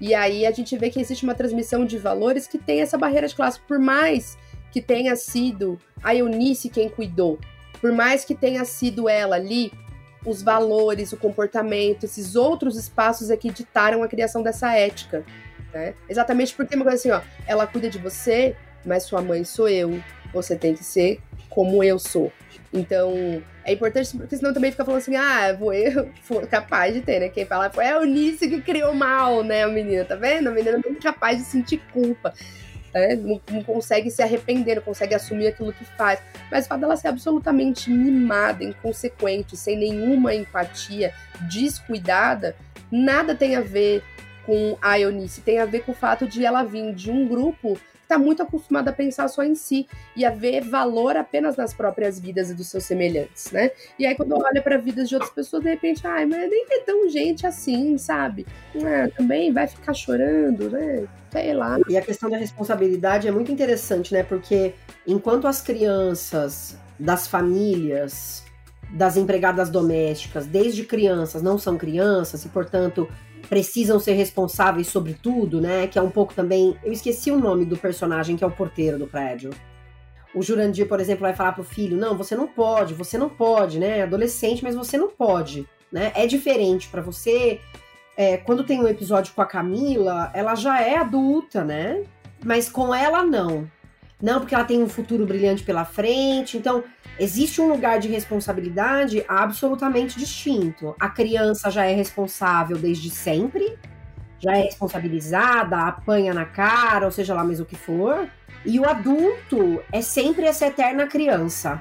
E aí a gente vê que existe uma transmissão de valores que tem essa barreira de classe, por mais que tenha sido a Eunice quem cuidou, por mais que tenha sido ela ali, os valores, o comportamento, esses outros espaços é que ditaram a criação dessa ética. Né? Exatamente porque uma coisa assim, ó, ela cuida de você, mas sua mãe sou eu. Você tem que ser como eu sou. Então, é importante, porque senão também fica falando assim, ah, vou eu, for capaz de ter, né? Quem fala foi a Eunice que criou mal, né, a menina, tá vendo? A menina não é capaz de sentir culpa. Né? Não, não, consegue se arrepender, não consegue assumir aquilo que faz. Mas o fato dela ser absolutamente mimada, inconsequente, sem nenhuma empatia, descuidada, nada tem a ver com a Eunice, tem a ver com o fato de ela vir de um grupo está muito acostumado a pensar só em si e a ver valor apenas nas próprias vidas e dos seus semelhantes, né? E aí quando olha para vidas de outras pessoas, de repente, ai, mas nem é tão gente assim, sabe? Ah, também vai ficar chorando, né? Sei lá. E a questão da responsabilidade é muito interessante, né? Porque enquanto as crianças das famílias das empregadas domésticas, desde crianças, não são crianças e, portanto, precisam ser responsáveis sobre tudo, né? Que é um pouco também. Eu esqueci o nome do personagem que é o porteiro do prédio. O Jurandir, por exemplo, vai falar pro filho: não, você não pode, você não pode, né? Adolescente, mas você não pode, né? É diferente para você. É, quando tem um episódio com a Camila, ela já é adulta, né? Mas com ela não. Não, porque ela tem um futuro brilhante pela frente. Então, existe um lugar de responsabilidade absolutamente distinto. A criança já é responsável desde sempre, já é responsabilizada, apanha na cara, ou seja lá mais o que for. E o adulto é sempre essa eterna criança,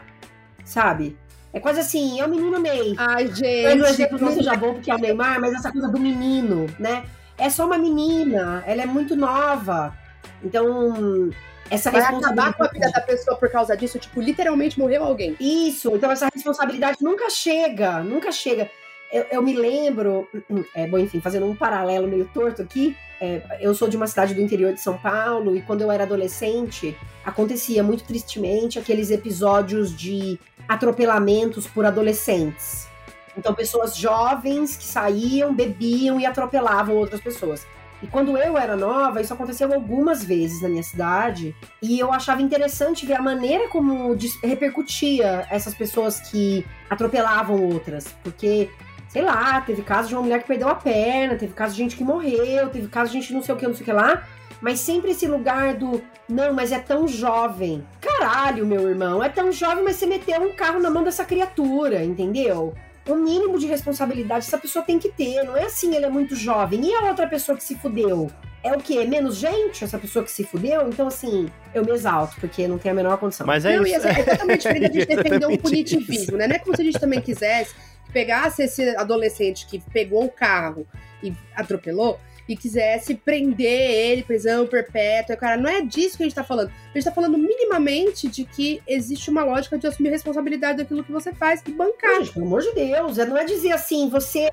sabe? É quase assim, é o menino Ney. Ai, gente. o exemplo não seja bom porque é o Neymar, mas essa coisa do menino, né? É só uma menina, ela é muito nova. Então, essa vai acabar com a vida da pessoa por causa disso, tipo, literalmente morreu alguém. Isso, então essa responsabilidade nunca chega, nunca chega. Eu, eu me lembro, é, bom, enfim, fazendo um paralelo meio torto aqui, é, eu sou de uma cidade do interior de São Paulo e quando eu era adolescente, acontecia muito tristemente aqueles episódios de atropelamentos por adolescentes. Então, pessoas jovens que saíam, bebiam e atropelavam outras pessoas. E quando eu era nova, isso aconteceu algumas vezes na minha cidade, e eu achava interessante ver a maneira como repercutia essas pessoas que atropelavam outras, porque sei lá, teve caso de uma mulher que perdeu a perna, teve caso de gente que morreu, teve caso de gente não sei o que, não sei o que lá. mas sempre esse lugar do não, mas é tão jovem. Caralho, meu irmão, é tão jovem, mas você meteu um carro na mão dessa criatura, entendeu? O mínimo de responsabilidade essa pessoa tem que ter. Não é assim, ele é muito jovem. E a outra pessoa que se fudeu? É o quê? Menos gente, essa pessoa que se fudeu? Então, assim, eu me exalto, porque não tem a menor condição. Mas é não, isso. e assim, é totalmente diferente a gente defender um punitivismo, né? Não é como se a gente também quisesse que pegasse esse adolescente que pegou o carro e atropelou e quisesse prender ele, prisão perpétua. Cara, não é disso que a gente tá falando. A gente tá falando minimamente de que existe uma lógica de assumir responsabilidade daquilo que você faz e bancar. Gente, pelo amor de Deus, não é dizer assim, você.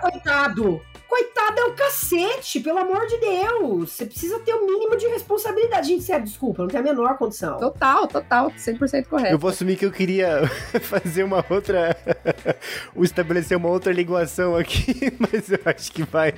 Coitado! Coitado é o cacete, pelo amor de Deus! Você precisa ter o mínimo de responsabilidade. Gente, sério, desculpa, não tem a menor condição. Total, total, 100% correto. Eu vou assumir que eu queria fazer uma outra. ou estabelecer uma outra ligação aqui, mas eu acho que vai.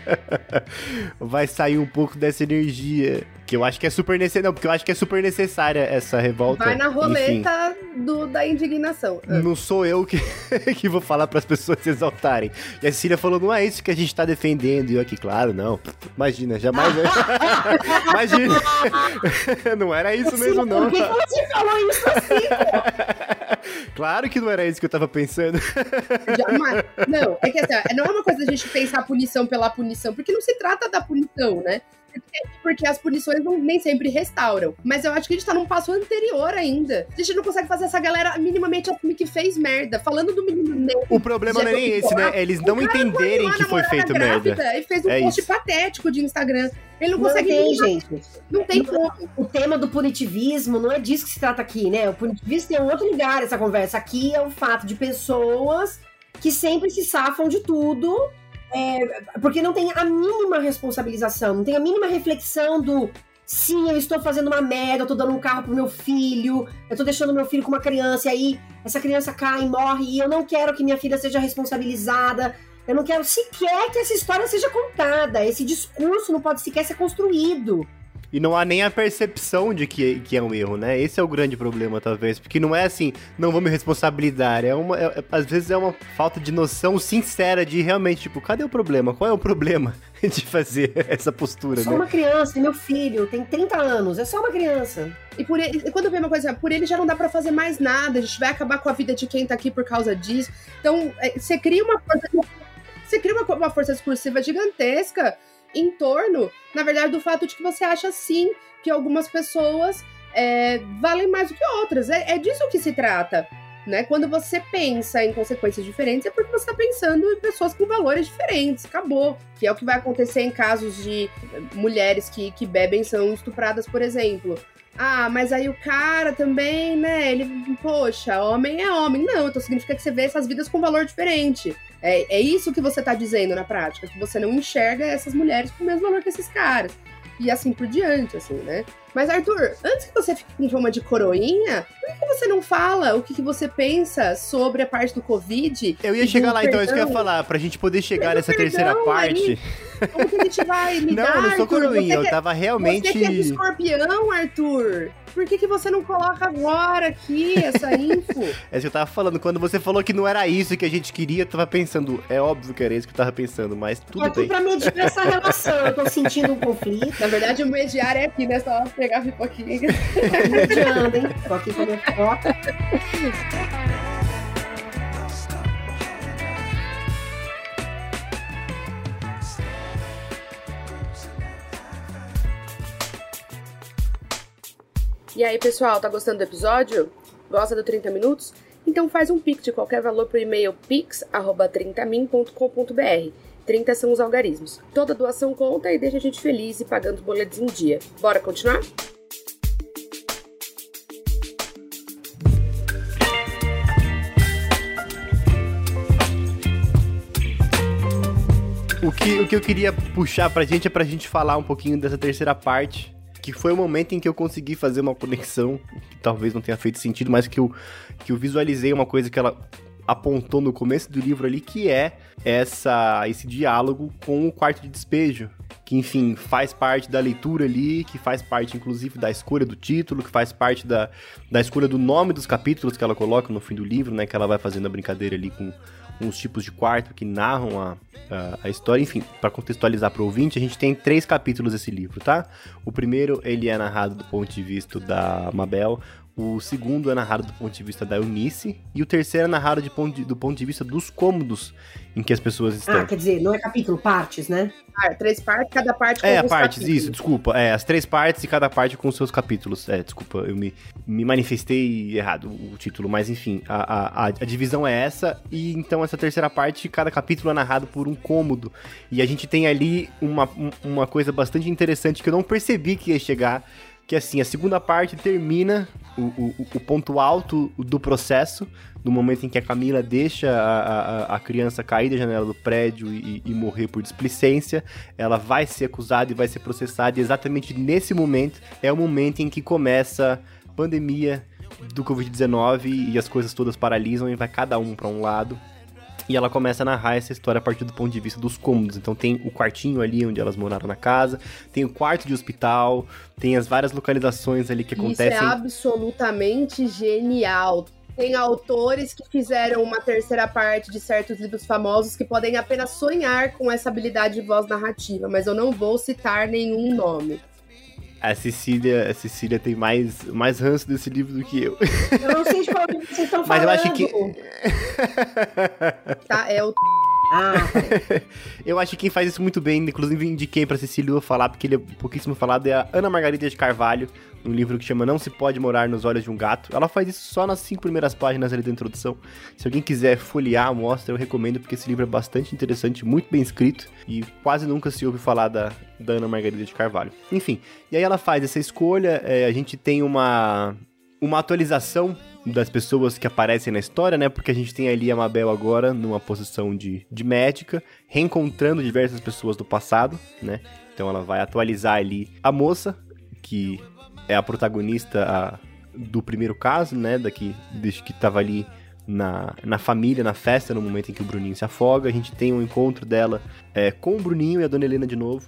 vai sair um pouco dessa energia. Que eu acho que é super necessária. Não, porque eu acho que é super necessária essa revolta. Vai na roleta do, da indignação. Ah. não sou eu que, que vou falar para as pessoas se exaltarem. E a Cecília falou: não é isso que a gente tá defendendo. E eu aqui, claro, não. Imagina, jamais. Imagina. não era isso mesmo, não. Por que que você falou isso assim? Claro que não era isso que eu tava pensando. Jamais. Não, é que assim, não é uma coisa da gente pensar a punição pela punição, porque não se trata da punição, né? Porque- Porque as punições não- nem sempre restauram. Mas eu acho que a gente tá num passo anterior ainda. A gente não consegue fazer essa galera minimamente assumir que fez merda. Falando do menino negro. O problema não é nem esse, né? É eles não entenderem que foi feito merda. E fez um É post isso. patético de Instagram. Ele não Não consegue tem, gente. Não tem como. O tema do punitivismo não é disso que se trata aqui, né? O punitivismo tem um outro lugar essa conversa. Aqui é o fato de pessoas que sempre se safam de tudo, é, porque não tem a mínima responsabilização, não tem a mínima reflexão do sim, eu estou fazendo uma merda, eu tô dando um carro pro meu filho, eu tô deixando meu filho com uma criança, e aí essa criança cai e morre, e eu não quero que minha filha seja responsabilizada. Eu não quero sequer que essa história seja contada. Esse discurso não pode sequer ser construído. E não há nem a percepção de que, que é um erro, né? Esse é o grande problema, talvez. Porque não é assim, não vou me responsabilizar. É uma, é- é- às vezes é uma falta de noção sincera de realmente, tipo, cadê o problema? Qual é o problema de fazer essa postura, Só né? uma criança, meu filho, tem 30 anos, é só uma criança. E por ele, e quando vem uma coisa, por ele já não dá pra fazer mais nada, a gente vai acabar com a vida de quem tá aqui por causa disso. Então, é, você cria uma força, você cria uma, uma força discursiva gigantesca em torno, na verdade, do fato de que você acha sim que algumas pessoas é, valem mais do que outras. É, é disso que se trata. Né? Quando você pensa em consequências diferentes, é porque você está pensando em pessoas com valores diferentes. Acabou. Que é o que vai acontecer em casos de mulheres que, que bebem são estupradas, por exemplo. Ah, mas aí o cara também, né? Ele, poxa, homem é homem. Não, então significa que você vê essas vidas com valor diferente. É, é isso que você tá dizendo na prática, que você não enxerga essas mulheres com o mesmo valor que esses caras. E assim por diante, assim, né? Mas, Arthur, antes que você fique com fama de coroinha, por que você não fala o que, que você pensa sobre a parte do Covid? Eu ia chegar lá, então, é isso que eu ia perdão? falar. Pra gente poder chegar nessa terceira perdão parte. Como que a gente vai lidar, Não, eu não sou coroinha, Você eu é- tava realmente. Você que é escorpião, Arthur. Por que, que você não coloca agora aqui essa info? É isso que eu tava falando. Quando você falou que não era isso que a gente queria, eu tava pensando. É óbvio que era isso que eu tava pensando, mas tudo aqui bem. pra mediar essa relação. Eu tô sentindo um conflito, Na verdade, o mediar é aqui, né? Só pegar a pipoquinha. mediando, hein? Tô aqui com a minha foto. E aí, pessoal, tá gostando do episódio? Gosta do 30 minutos? Então faz um pix de qualquer valor pro e-mail pix@30min.com.br. 30 são os algarismos. Toda doação conta e deixa a gente feliz e pagando os boletos em dia. Bora continuar? O que, o que eu queria puxar pra gente é pra gente falar um pouquinho dessa terceira parte. Que foi o momento em que eu consegui fazer uma conexão, que talvez não tenha feito sentido, mas que eu, que eu visualizei uma coisa que ela apontou no começo do livro ali, que é essa esse diálogo com o quarto de despejo. Que, enfim, faz parte da leitura ali, que faz parte, inclusive, da escolha do título, que faz parte da, da escolha do nome dos capítulos que ela coloca no fim do livro, né? Que ela vai fazendo a brincadeira ali com os tipos de quarto que narram a, a, a história. Enfim, para contextualizar para o ouvinte, a gente tem três capítulos desse livro, tá? O primeiro, ele é narrado do ponto de vista da Mabel. O segundo é narrado do ponto de vista da Eunice. E o terceiro é narrado de ponto de, do ponto de vista dos cômodos em que as pessoas estão. Ah, quer dizer, não é capítulo, partes, né? Ah, três partes, cada parte com É, partes, capítulos. isso, desculpa. É, as três partes e cada parte com seus capítulos. É, desculpa, eu me, me manifestei errado o título, mas enfim, a, a, a, a divisão é essa, e então essa terceira parte, cada capítulo é narrado por um cômodo. E a gente tem ali uma, um- uma coisa bastante interessante que eu não percebi que ia chegar. Que assim, a segunda parte termina o, o, o ponto alto do processo, no momento em que a Camila deixa a, a, a criança cair da janela do prédio e, e morrer por displicência, ela vai ser acusada e vai ser processada, e exatamente nesse momento é o momento em que começa a pandemia do Covid-19 e as coisas todas paralisam e vai cada um para um lado. E ela começa a narrar essa história a partir do ponto de vista dos cômodos. Então tem o quartinho ali onde elas moraram na casa, tem o quarto de hospital, tem as várias localizações ali que Isso é acontecem. absolutamente genial. Tem autores que fizeram uma terceira parte de certos livros famosos que podem apenas sonhar com essa habilidade de voz narrativa, mas eu não vou citar nenhum nome. A Cecília, a Cecília tem mais, mais ranço desse livro do que eu. Eu não sei de qual livro vocês estão falando. Mas eu acho que- Tá? É o Ah, Eu acho que quem faz isso muito bem, inclusive indiquei pra Cecília falar, porque ele é pouquíssimo falado, é a Ana Margarida de Carvalho, um livro que chama Não Se Pode Morar nos Olhos de um Gato. Ela faz isso só nas cinco primeiras páginas ali da introdução. Se alguém quiser folhear mostra, eu recomendo, porque esse livro é bastante interessante, muito bem escrito, e quase nunca se ouve falar da, da Ana Margarida de Carvalho. Enfim, e aí ela faz essa escolha, é, a gente tem uma, uma atualização das pessoas que aparecem na história, né? Porque a gente tem ali a Mabel agora numa posição de, de médica, reencontrando diversas pessoas do passado, né? Então ela vai atualizar ali a moça, que é a protagonista a- do primeiro caso, né? Daqui, desde que tava ali na, na família, na festa, no momento em que o Bruninho se afoga. A gente tem um encontro dela é, com o Bruninho e a Dona Helena de novo.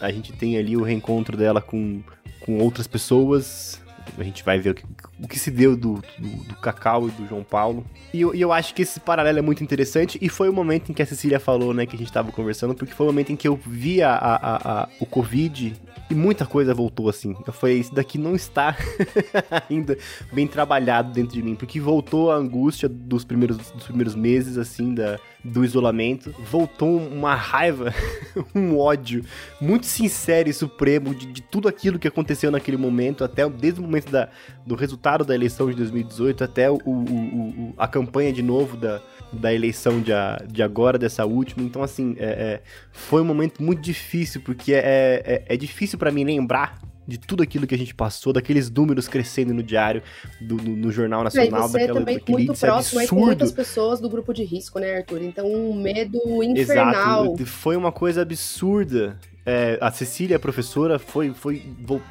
A gente tem ali o reencontro dela com, com outras pessoas. A gente vai ver o que, o que se deu do, do, do Cacau e do João Paulo. E eu, e eu acho que esse paralelo é muito interessante. E foi o momento em que a Cecília falou, né, que a gente tava conversando, porque foi o momento em que eu vi a, a, a- o Covid e muita coisa voltou assim. Eu falei, isso daqui não está ainda bem trabalhado dentro de mim, porque voltou a angústia dos primeiros, dos primeiros meses, assim, da, do isolamento. Voltou uma raiva, um ódio muito sincero e supremo de, de tudo aquilo que aconteceu naquele momento, até desde o momento da, do resultado da eleição de 2018 até o, o- o- a campanha de novo da, da eleição de, a- de agora, dessa última. Então, assim, é- é, foi um momento muito difícil, porque é, é, é difícil pra mim lembrar de tudo aquilo que a gente passou, daqueles números crescendo no diário, do- no, no Jornal E Nacional, você daquela, também daquele muito próximo absurdo. muitas pessoas do grupo de risco, né, Arthur? Então, um medo infernal. Exato, foi uma coisa absurda. É, a Cecília, a professora, foi, foi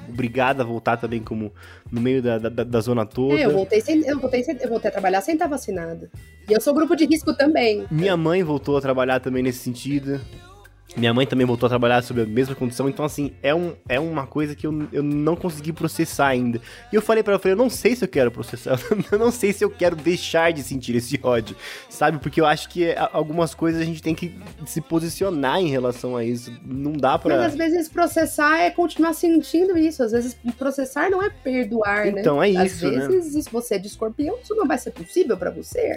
obrigada a voltar também como no meio da, da, da zona toda. É, eu voltei, sem, eu, voltei sem, eu voltei a trabalhar sem estar vacinada. E eu sou grupo de risco também. Minha mãe voltou a trabalhar também nesse sentido. Minha mãe também voltou a trabalhar sob a mesma condição. Então, assim, é, um, é uma coisa que eu, eu não consegui processar ainda. E eu falei pra ela, eu falei, eu não sei se eu quero processar. Eu não sei se eu quero deixar de sentir esse ódio. Sabe? Porque eu acho que a- algumas coisas a gente tem que se posicionar em relação a isso. Não dá pra... Mas às vezes processar é continuar sentindo isso. Às vezes processar não é perdoar, né? Então, é Às isso, né? vezes, se você é de escorpião, isso não vai ser possível pra você.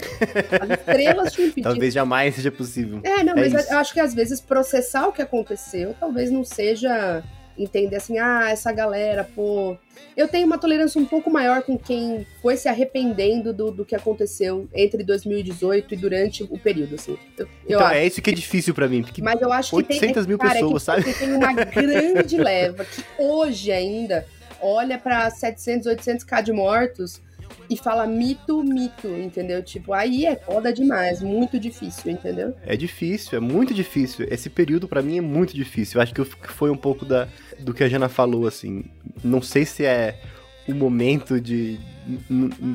As estrelas te impediram. Talvez jamais seja possível. É, não, É mas isso. eu acho que às vezes processar o que aconteceu talvez não seja entender assim, ah, essa galera, pô. Eu tenho uma tolerância um pouco maior com quem foi se arrependendo do, do que aconteceu entre 2018 e durante o período, assim. Eu, eu então, acho. é isso que é difícil pra mim. Porque Mas eu acho que tem. 800 mil cara, é que pessoas, sabe? Tem uma grande leva que hoje ainda olha pra 700, 800k de mortos e fala mito, mito, entendeu? Tipo, aí é foda demais, muito difícil, entendeu? É difícil, é muito difícil. Esse período pra mim é muito difícil. Eu acho que foi um pouco da, do que a Jana falou, assim. Não sei se é o momento de.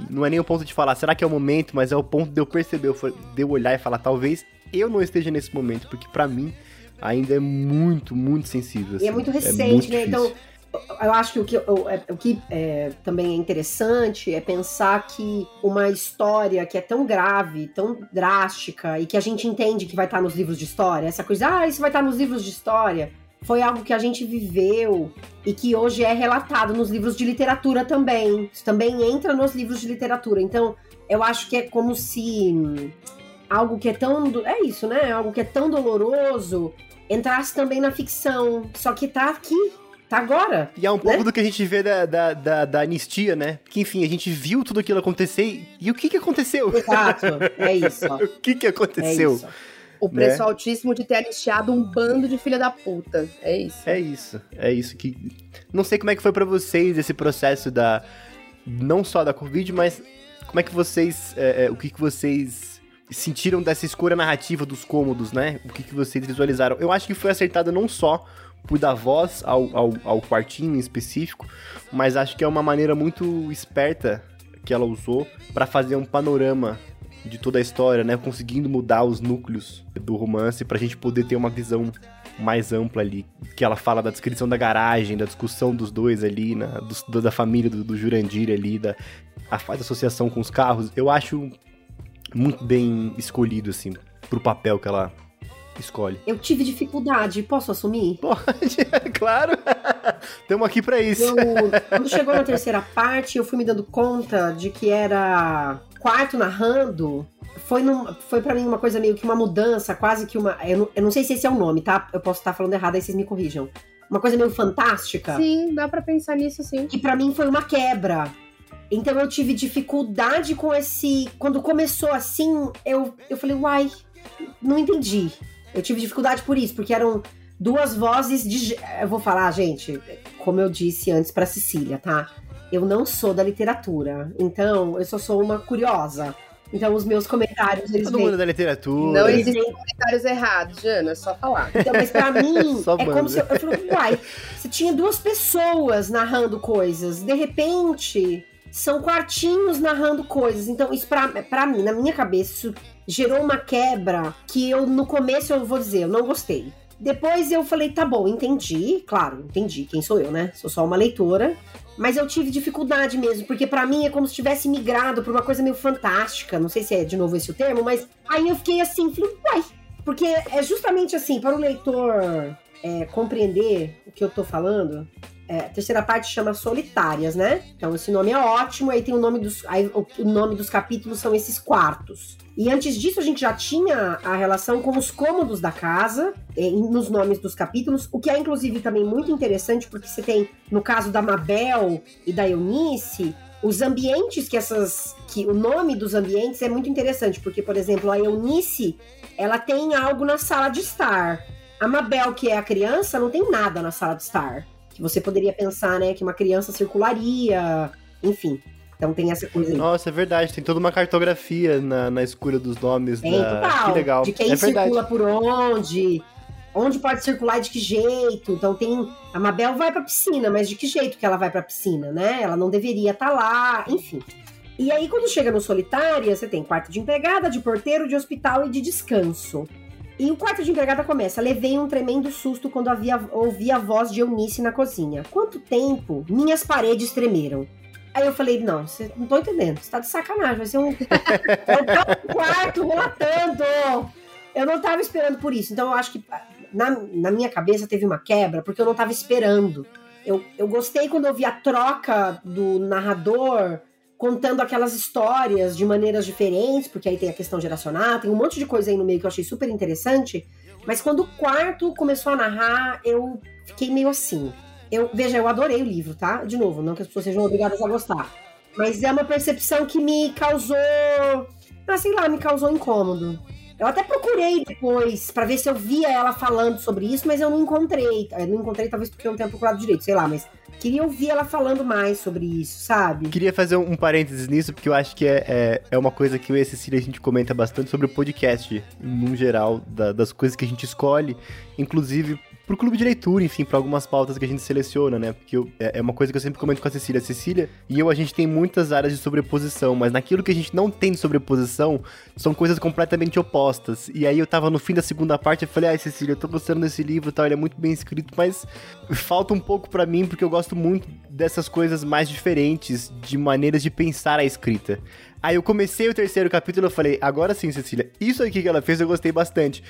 Não é nem o ponto de falar, será que é o momento, mas é o ponto de eu perceber, de eu olhar e falar, talvez eu não esteja nesse momento, porque pra mim ainda é muito, muito sensível. E é assim. muito recente, muito né? difícil. Então, eu acho que o que, é, o que é, também é interessante é pensar que uma história que é tão grave, tão drástica, e que a gente entende que vai estar nos livros de história, essa coisa, ah, isso vai estar nos livros de história, foi algo que a gente viveu e que hoje é relatado nos livros de literatura também. Isso também entra nos livros de literatura. Então, eu acho que é como se algo que é tão. É isso, né? Algo que é tão doloroso entrasse também na ficção. Só que tá aqui, tá agora. E é um pouco né? do que a gente vê da, da, da, da anistia, né? Que enfim, a gente viu tudo aquilo acontecer e, o que que aconteceu? Exato, é isso. o que que É aconteceu? isso. O preço Né? altíssimo de ter anistiado um bando de filha da puta. É isso. É isso, é isso que. Não sei como é que foi pra vocês esse processo da. Não só da Covid, mas como é que vocês. é, é, o que, que vocês sentiram dessa escolha narrativa dos cômodos, né? O que, que vocês visualizaram? Eu acho que foi acertado não só por dar voz ao, ao, ao quartinho em específico, mas acho que é uma maneira muito esperta que ela usou pra fazer um panorama de toda a história, né? Conseguindo mudar os núcleos do romance pra gente poder ter uma visão mais ampla ali. Que ela fala da descrição da garagem, da discussão dos dois ali, na, dos- da família do, do Jurandir ali, da, a, faz associação com os carros. Eu acho muito bem escolhido, assim, pro papel que ela escolhe. Eu tive dificuldade, posso assumir? Pode, é claro. Estamos aqui pra isso. Eu, quando chegou na terceira parte, eu fui me dando conta de que era quarto narrando. Foi, num, foi para mim uma coisa meio que uma mudança, quase que uma. Eu não, eu não sei se esse é o nome, tá? Eu posso estar falando errado, aí vocês me corrijam. Uma coisa meio fantástica. Sim, dá pra pensar nisso sim. que pra mim foi uma quebra. Então eu tive dificuldade com esse. Quando começou assim, eu, eu falei, uai, não entendi. Eu tive dificuldade por isso, porque eram duas vozes de. Eu vou falar, gente, como eu disse antes pra Cecília, tá? Eu não sou da literatura, então eu só sou uma curiosa. Então os meus comentários, eles Todo vêm. mundo da literatura. Não existem comentários errados, Jana, é só falar. Então, mas pra mim, é manda. como se eu, eu falei, uai, você tinha duas pessoas narrando coisas, de repente são quartinhos narrando coisas. Então, isso pra, pra mim, na minha cabeça, isso gerou uma quebra que eu, no começo, eu vou dizer, eu não gostei. Depois eu falei, tá bom, entendi, claro, entendi quem sou eu, né? Sou só uma leitora. Mas eu tive dificuldade mesmo, porque pra mim é como se tivesse migrado pra uma coisa meio fantástica. Não sei se é de novo esse o termo, mas aí eu fiquei assim, falei, uai, porque é justamente assim, para o leitor é, compreender o que eu tô falando, é, a terceira parte chama Solitárias, né? Então esse nome é ótimo, aí tem o nome dos. Aí, o, nome dos capítulos são esses quartos. E antes disso, a gente já tinha a relação com os cômodos da casa, eh, nos nomes dos capítulos, o que é inclusive também muito interessante, porque você tem, no caso da Mabel e da Eunice, os ambientes que essas. que O nome dos ambientes é muito interessante, porque, por exemplo, a Eunice ela tem algo na sala de estar. A Mabel, que é a criança, não tem nada na sala de estar. Que você poderia pensar, né, que uma criança circularia, enfim. Então tem essa coisa aí. Nossa, é verdade. Tem toda uma cartografia na, na escolha dos nomes. Tem da... total. Que legal. De quem é verdade. circula por onde, onde pode circular e de que jeito. Então tem. A Mabel vai pra piscina, mas de que jeito que ela vai pra piscina, né? Ela não deveria estar lá, enfim. E aí, quando chega no Solitária, você tem quarto de empregada, de porteiro, de hospital e de descanso. E o quarto de empregada começa. Levei um tremendo susto quando havia, ouvi a voz de Eunice na cozinha. Quanto tempo minhas paredes tremeram. Aí eu falei, não, você não tô entendendo. Você tá de sacanagem. Vai ser um, um quarto relatando. Eu não tava esperando por isso. Então eu acho que na, na minha cabeça teve uma quebra, porque eu não tava esperando. Eu, eu gostei quando eu vi a troca do narrador contando aquelas histórias de maneiras diferentes, porque aí tem a questão geracional, tem um monte de coisa aí no meio que eu achei super interessante. Mas quando o quarto começou a narrar, eu fiquei meio assim. Eu, veja, eu adorei o livro, tá? De novo, não que as pessoas sejam obrigadas a gostar. Mas é uma percepção que me causou. Ah, sei lá, me causou incômodo. Eu até procurei depois pra ver se eu via ela falando sobre isso, mas eu não encontrei. Eu não encontrei, talvez porque eu não tenha procurado direito, sei lá, mas queria ouvir ela falando mais sobre isso, sabe? Queria fazer um parênteses nisso, porque eu acho que é, é, é uma coisa que eu e a Cecília a gente comenta bastante sobre o podcast, no geral, da- das coisas que a gente escolhe, inclusive pro clube de leitura, enfim, para algumas pautas que a gente seleciona, né? Porque eu, é, é uma coisa que eu sempre comento com a Cecília. A Cecília e eu, a gente tem muitas áreas de sobreposição, mas naquilo que a gente não tem de sobreposição, são coisas completamente opostas. E aí eu tava no fim da segunda parte, eu falei, ai, Cecília, eu tô gostando desse livro e tal, ele é muito bem escrito, mas falta um pouco para mim, porque eu gosto muito dessas coisas mais diferentes, de maneiras de pensar a escrita. Aí eu comecei o terceiro capítulo e falei, agora sim, Cecília, isso aqui que ela fez eu gostei bastante.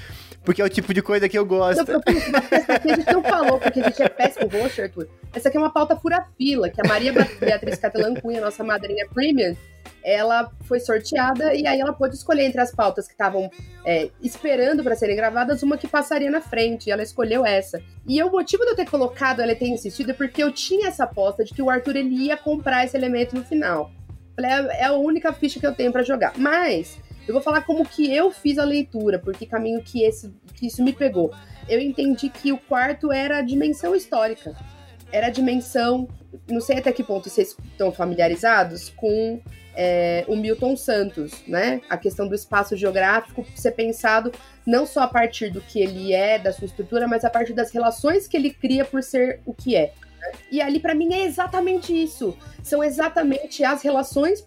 Porque é o tipo de coisa que eu gosto. Não, aqui a gente não falou, porque a gente é péssimo host, Arthur. Essa aqui é uma pauta fura-fila, que a Maria Beatriz Catalan Cunha, nossa madrinha premium, ela foi sorteada e aí ela pôde escolher entre as pautas que estavam é, esperando para serem gravadas uma que passaria na frente. E ela escolheu essa. E o motivo de eu ter colocado ela e ter insistido é porque eu tinha essa aposta de que o Arthur ele ia comprar esse elemento no final. É, é a única ficha que eu tenho para jogar. Mas eu vou falar como que eu fiz a leitura, porque caminho que, esse, que isso me pegou. Eu entendi que o quarto era a dimensão histórica. Era a dimensão. Não sei até que ponto vocês estão familiarizados com é, o Milton Santos, né? A questão do espaço geográfico ser pensado não só a partir do que ele é, da sua estrutura, mas a partir das relações que ele cria por ser o que é. E ali, para mim, é exatamente isso. São exatamente as relações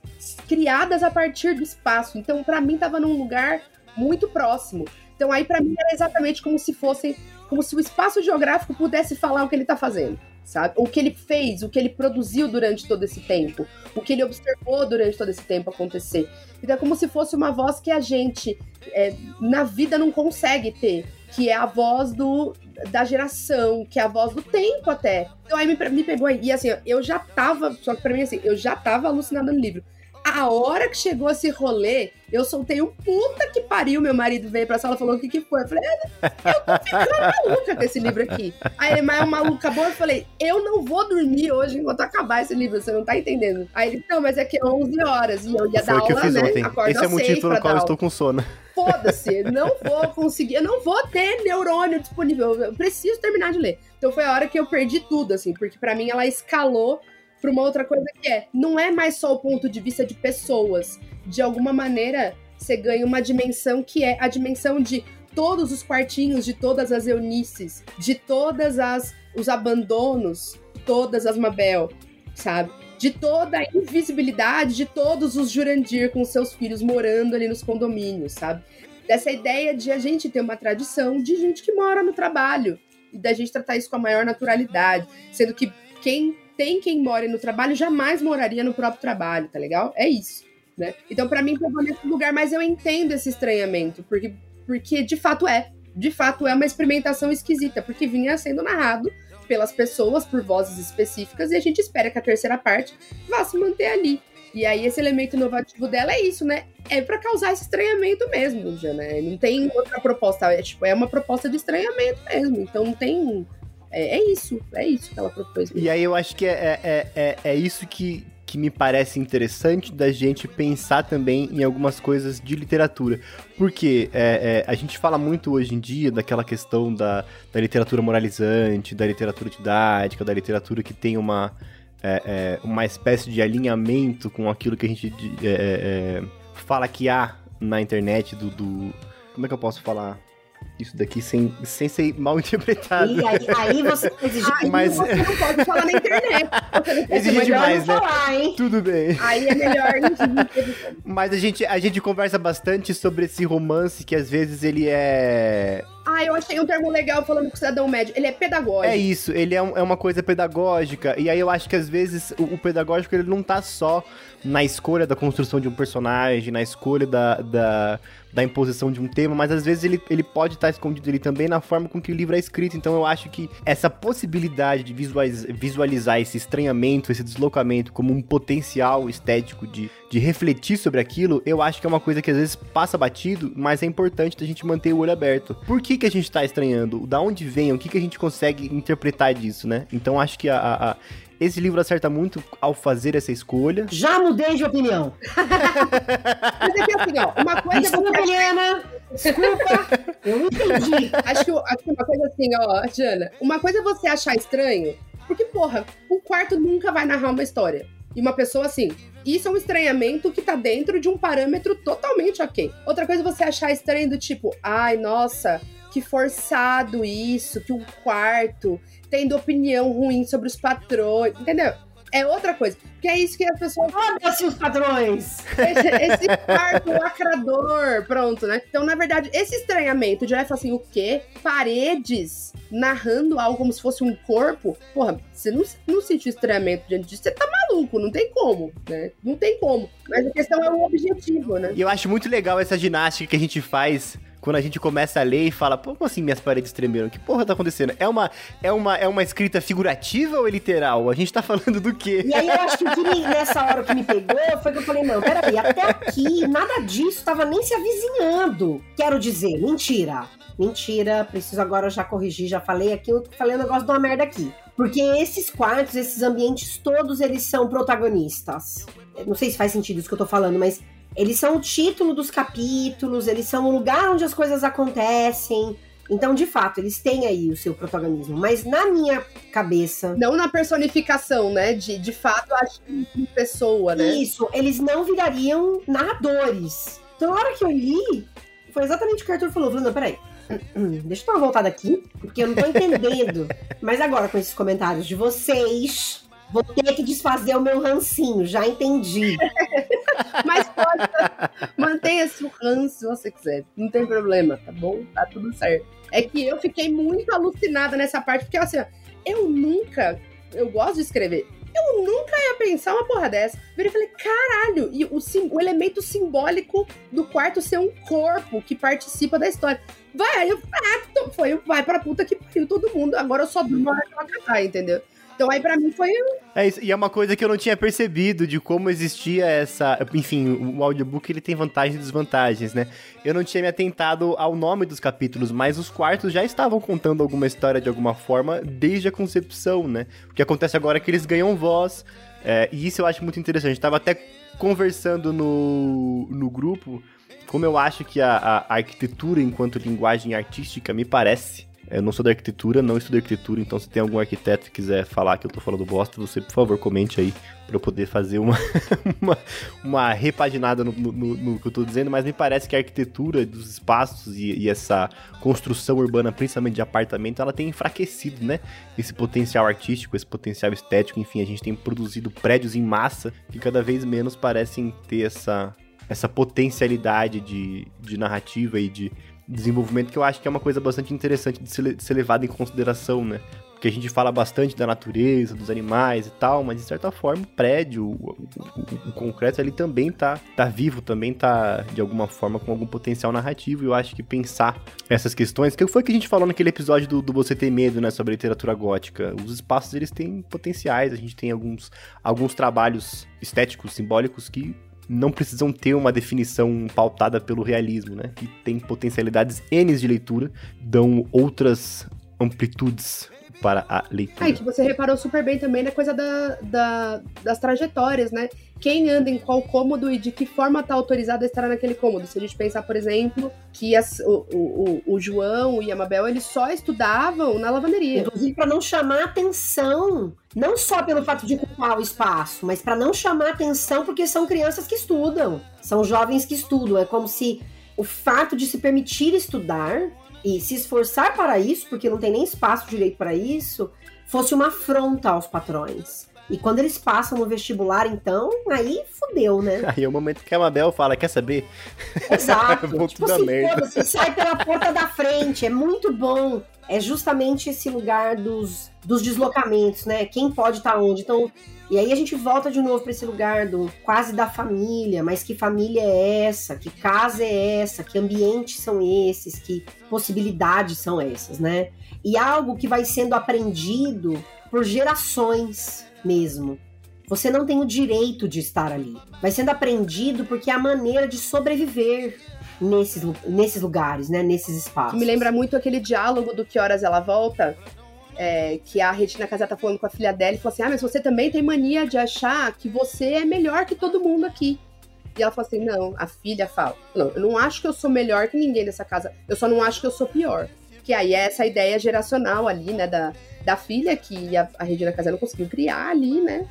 criadas a partir do espaço. Então, para mim, tava num lugar muito próximo. Então, aí, para mim, era exatamente como se fosse. Como se o espaço geográfico pudesse falar o que ele tá fazendo, sabe? O que ele fez, o que ele produziu durante todo esse tempo, o que ele observou durante todo esse tempo acontecer. Então, é como se fosse uma voz que a gente, é, na vida, não consegue ter que é a voz do, da geração, que é a voz do tempo até. Então aí me, me pegou aí. E assim, eu já tava, só que pra mim assim, eu já tava alucinada no livro. A hora que chegou esse rolê, eu soltei um puta que pariu. Meu marido veio pra sala e falou: O que que foi? Eu falei: é, Eu tô ficando maluca com esse livro aqui. Aí ele, mas é maluco acabou. Eu falei: Eu não vou dormir hoje enquanto acabar esse livro, você não tá entendendo. Aí ele: Não, mas é que é 11 horas e eu ia Foi dar o que eu aula, fiz né? ontem. Acorda Esse é o motivo pelo qual eu estou com sono. foda-se, não vou conseguir, eu não vou ter neurônio disponível, eu preciso terminar de ler. Então foi a hora que eu perdi tudo, assim, porque para mim ela escalou pra uma outra coisa que é, não é mais só o ponto de vista de pessoas, de alguma maneira você ganha uma dimensão que é a dimensão de todos os quartinhos, de todas as Eunices, de todas as os abandonos, todas as Mabel, sabe? De toda a invisibilidade de todos os Jurandir com seus filhos morando ali nos condomínios, sabe? Dessa ideia de a gente ter uma tradição de gente que mora no trabalho e da gente tratar isso com a maior naturalidade, sendo que quem tem quem mora no trabalho jamais moraria no próprio trabalho, tá legal? É isso, né? Então, para mim, pegou nesse lugar, mas eu entendo esse estranhamento, porque, porque de fato é. De fato é uma experimentação esquisita, porque vinha sendo narrado pelas pessoas, por vozes específicas, e a gente espera que a terceira parte vá se manter ali. E aí, esse elemento inovativo dela é isso, né? É para causar esse estranhamento mesmo, já, né? Não tem outra proposta. É, tipo, é uma proposta de estranhamento mesmo. Então não tem. É, é isso, é isso que ela propôs. E aí eu acho que é, é, é, é isso que, que me parece interessante da gente pensar também em algumas coisas de literatura. Porque é, é, a gente fala muito hoje em dia daquela questão da, da literatura moralizante, da literatura didática, da literatura que tem uma, é, é, uma espécie de alinhamento com aquilo que a gente é, é, fala que há na internet do, do. Como é que eu posso falar? Isso daqui sem, sem ser mal interpretado. E aí, aí você exige Aí Mas- você não pode falar na internet. Exige melhor demais, não né? falar? Tudo bem. Aí é melhor. Mas a gente, a gente conversa bastante sobre esse romance que às vezes ele é. Ah, eu achei um termo legal falando com o cidadão médio. Ele é pedagógico. É isso, ele é, um- é uma coisa pedagógica. E aí eu acho que às vezes o, o pedagógico ele não tá só na escolha da construção de um personagem, na escolha da, da, da imposição de um tema, mas às vezes ele, ele pode estar escondido ali também na forma com que o livro é escrito. Então eu acho que essa possibilidade de visualiz- visualizar esse estranhamento, esse deslocamento como um potencial estético de, de refletir sobre aquilo, eu acho que é uma coisa que às vezes passa batido, mas é importante da gente manter o olho aberto. Por que, que a gente tá estranhando? Da onde vem? O que, que a gente consegue interpretar disso, né? Então acho que a- a- a- esse livro acerta muito ao fazer essa escolha. Já mudei de opinião. Mas é que assim, ó, uma coisa é Desculpa, você Helena. Desculpa. Eu entendi. Acho que, acho que uma coisa assim, ó, Jana. Uma coisa é você achar estranho, porque, porra, o quarto nunca vai narrar uma história. E uma pessoa assim, isso é um estranhamento que tá dentro de um parâmetro totalmente ok. Outra coisa é você achar estranho do tipo, ai, nossa, que forçado isso, que um quarto tendo opinião ruim sobre os patrões, entendeu? É outra coisa. Que é isso que as pessoas. Foda-se os padrões! Esse, esse quarto lacrador, pronto, né? Então, na verdade, esse estranhamento de olhar e falar assim, o quê? Paredes narrando algo como se fosse um corpo. Porra, você não, não sentiu estranhamento diante disso, você tá maluco, não tem como, né? Não tem como. Mas a questão é o objetivo, né? E eu acho muito legal essa ginástica que a gente faz quando a gente começa a ler e fala, como assim minhas paredes tremeram? Que porra tá acontecendo? É uma, é uma, é uma escrita figurativa ou é literal? A gente tá falando do quê? E aí eu acho que me, nessa hora que me pegou foi que eu falei, não, peraí, até aqui nada disso tava nem se avizinhando. Quero dizer, mentira. Mentira, preciso agora já corrigir, já falei aqui, eu falei um negócio de uma merda aqui. Porque esses quartos, esses ambientes todos, eles são protagonistas. Não sei se faz sentido isso que eu tô falando, mas eles são o título dos capítulos, eles são o lugar onde as coisas acontecem. Então, de fato, eles têm aí o seu protagonismo. Mas na minha cabeça. Não na personificação, né? De, de fato, acho que pessoa, né? Isso, eles não virariam narradores. Então, na hora que eu li, foi exatamente o que o Arthur falou. Falando, não, peraí. Deixa eu dar uma voltada aqui, porque eu não tô entendendo. Mas agora, com esses comentários de vocês, vou ter que desfazer o meu rancinho, já entendi. Mas pode, mantenha-se o ranço se você quiser. Não tem problema, tá bom? Tá tudo certo. É que eu fiquei muito alucinada nessa parte, porque assim, eu nunca. Eu gosto de escrever. Eu nunca ia pensar uma porra dessa. Eu falei, caralho, e o, sim, o elemento simbólico do quarto ser um corpo que participa da história. Vai, eu, ah, foi, vai pra puta que pariu todo mundo. Agora eu só durmo na hora acabar, entendeu? Então aí para mim foi. É isso, e é uma coisa que eu não tinha percebido de como existia essa. Enfim, o audiobook ele tem vantagens e desvantagens, né? Eu não tinha me atentado ao nome dos capítulos, mas os quartos já estavam contando alguma história de alguma forma desde a concepção, né? O que acontece agora é que eles ganham voz. É, e isso eu acho muito interessante. Tava até conversando no, no grupo como eu acho que a, a, arquitetura enquanto linguagem artística me parece eu não sou da arquitetura, não estudo arquitetura, então se tem algum arquiteto que quiser falar que eu tô falando bosta, você, por favor, comente aí para eu poder fazer uma, uma, uma, repaginada no, no, no, que eu tô dizendo, mas me parece que a arquitetura dos espaços e, e, essa construção urbana, principalmente de apartamento, ela tem enfraquecido, né? Esse potencial artístico, esse potencial estético, enfim, a gente tem produzido prédios em massa que cada vez menos parecem ter essa, essa potencialidade de, de narrativa e de desenvolvimento que eu acho que é uma coisa bastante interessante de ser, de ser levada em consideração, né? Porque a gente fala bastante da natureza, dos animais e tal, mas de certa forma o prédio, o, o, o, concreto ali também tá, tá vivo, também tá de alguma forma com algum potencial narrativo. E eu acho que pensar essas questões, que foi que a gente falou naquele episódio do, do Você Ter Medo, né, sobre literatura gótica. Os espaços eles têm potenciais, a gente tem alguns, alguns trabalhos estéticos, simbólicos que não precisam ter uma definição pautada pelo realismo, né? Que tem potencialidades N de leitura, dão outras amplitudes para a leitura. Ah, que você reparou super bem também na coisa da, da, das trajetórias, né? Quem anda em qual cômodo e de que forma está autorizado a estar naquele cômodo. Se a gente pensar, por exemplo, que as, o, o, o, João e a Mabel, eles só estudavam na lavanderia. Inclusive para não chamar atenção, não só pelo fato de ocupar o espaço, mas para não chamar atenção porque são crianças que estudam, são jovens que estudam. É como se o fato de se permitir estudar e se esforçar para isso, porque não tem nem espaço direito para isso, fosse uma afronta aos patrões. E quando eles passam no vestibular, então, aí fudeu, né? Aí é o momento que a Mabel fala, quer saber? Exato. tipo assim, merda. sai pela porta da frente, é muito bom. É justamente esse lugar dos, dos deslocamentos, né? Quem pode estar tá onde. Então, e aí a gente volta de novo para esse lugar do quase da família, mas que família é essa? Que casa é essa? Que ambientes são esses? Que possibilidades são essas, né? E algo que vai sendo aprendido por gerações mesmo. Você não tem o direito de estar ali. Vai sendo aprendido porque é a maneira de sobreviver nesses, nesses lugares, né? Nesses espaços. Me lembra muito aquele diálogo do Que Horas Ela Volta, é, que a Regina Casé tá falando com a filha dela e falou assim: Ah, mas você também tem mania de achar que você é melhor que todo mundo aqui. E ela falou assim: Não, a filha fala: Não, eu não acho que eu sou melhor que ninguém nessa casa, eu só não acho que eu sou pior. Que aí é essa ideia geracional ali, né, da, da filha que a, a Regina Casé não conseguiu criar ali, né?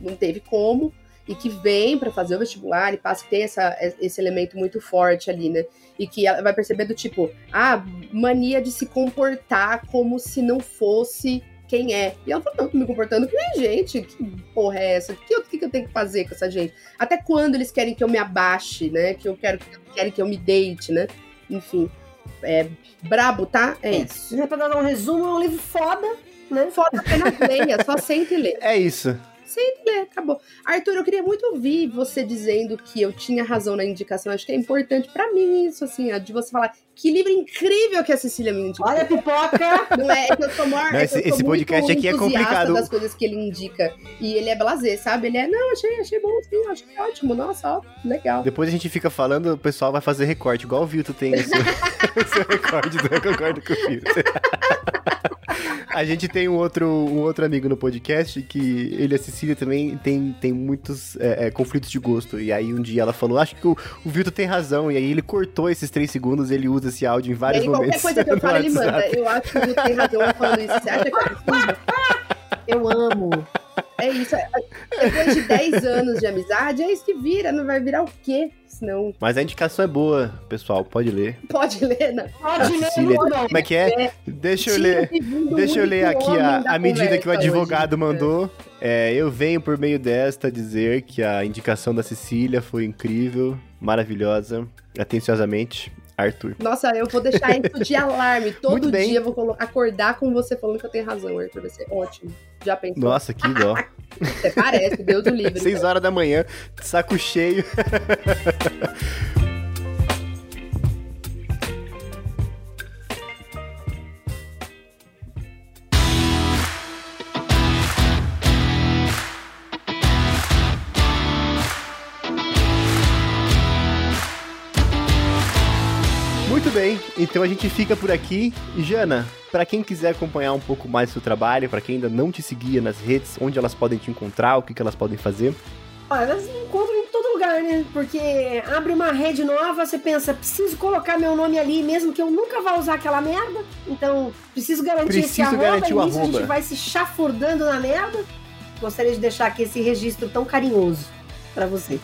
não teve como, e que vem para fazer o vestibular e passa que tem essa, esse elemento muito forte ali, né? E que ela vai perceber do tipo, ah, mania de se comportar como se não fosse quem é. E ela falou, não, tô me comportando que nem gente. Que porra é essa? O que, que, que, eu tenho que fazer com essa gente? Até quando eles querem que eu me abaixe, né? Que eu quero querem que eu me deite, né? Enfim. É brabo, tá? É, é isso. Já pra dar um resumo, é um livro foda, né? Foda apenas leia, só sente e lê. É isso. Sem ler, acabou. Arthur, eu queria muito ouvir você dizendo que eu tinha razão na indicação. Acho que é importante para mim isso, assim, de você falar que livro incrível que a Cecília me indicou. Olha a pipoca! Não é, é que eu sou maior, não, esse, é esse podcast aqui é complicado. das coisas que ele indica. E ele é blazer, sabe? Ele é, não, achei, achei bom, sim, achei ótimo. Nossa, ó, legal. Depois a gente fica falando, o pessoal vai fazer recorte, igual o Vilto tem o seu, o seu recorde, eu concordo com o Vilto. A gente tem um outro, um outro amigo no podcast que ele e a Cecília também tem, tem muitos é, é, conflitos de gosto. E aí um dia ela falou: Acho que o, o Vitor tem razão. E aí ele cortou esses três segundos, ele usa esse áudio em vários e aí, momentos. Qualquer coisa que eu falo, ele manda. Eu acho que o Vitor tem razão falando isso. Você acha que é Eu amo. É isso. É, depois de 10 anos de amizade, é isso que vira. Não vai virar o quê? Senão... Mas a indicação é boa, pessoal. Pode ler. Pode ler, né? Pode ler. Cecília, como é que é? é. Deixa eu ler. Deixa eu ler aqui a, a medida que o advogado hoje. mandou. É, eu venho por meio desta dizer que a indicação da Cecília foi incrível, maravilhosa. Atenciosamente, Arthur. Nossa, eu vou deixar isso de alarme. Todo dia eu vou acordar com você falando que eu tenho razão, Arthur. Vai ser ótimo. Já pensou? Nossa, que dó. Você parece, Deus do livre. Seis horas da manhã, saco cheio. então a gente fica por aqui. Jana, para quem quiser acompanhar um pouco mais do seu trabalho, para quem ainda não te seguia nas redes, onde elas podem te encontrar, o que, que elas podem fazer? Olha, elas me encontram em todo lugar, né? Porque abre uma rede nova, você pensa, preciso colocar meu nome ali, mesmo que eu nunca vá usar aquela merda. Então, preciso garantir preciso esse arroba, garantir o arroba. a gente vai se chafurdando na merda. Gostaria de deixar aqui esse registro tão carinhoso para você.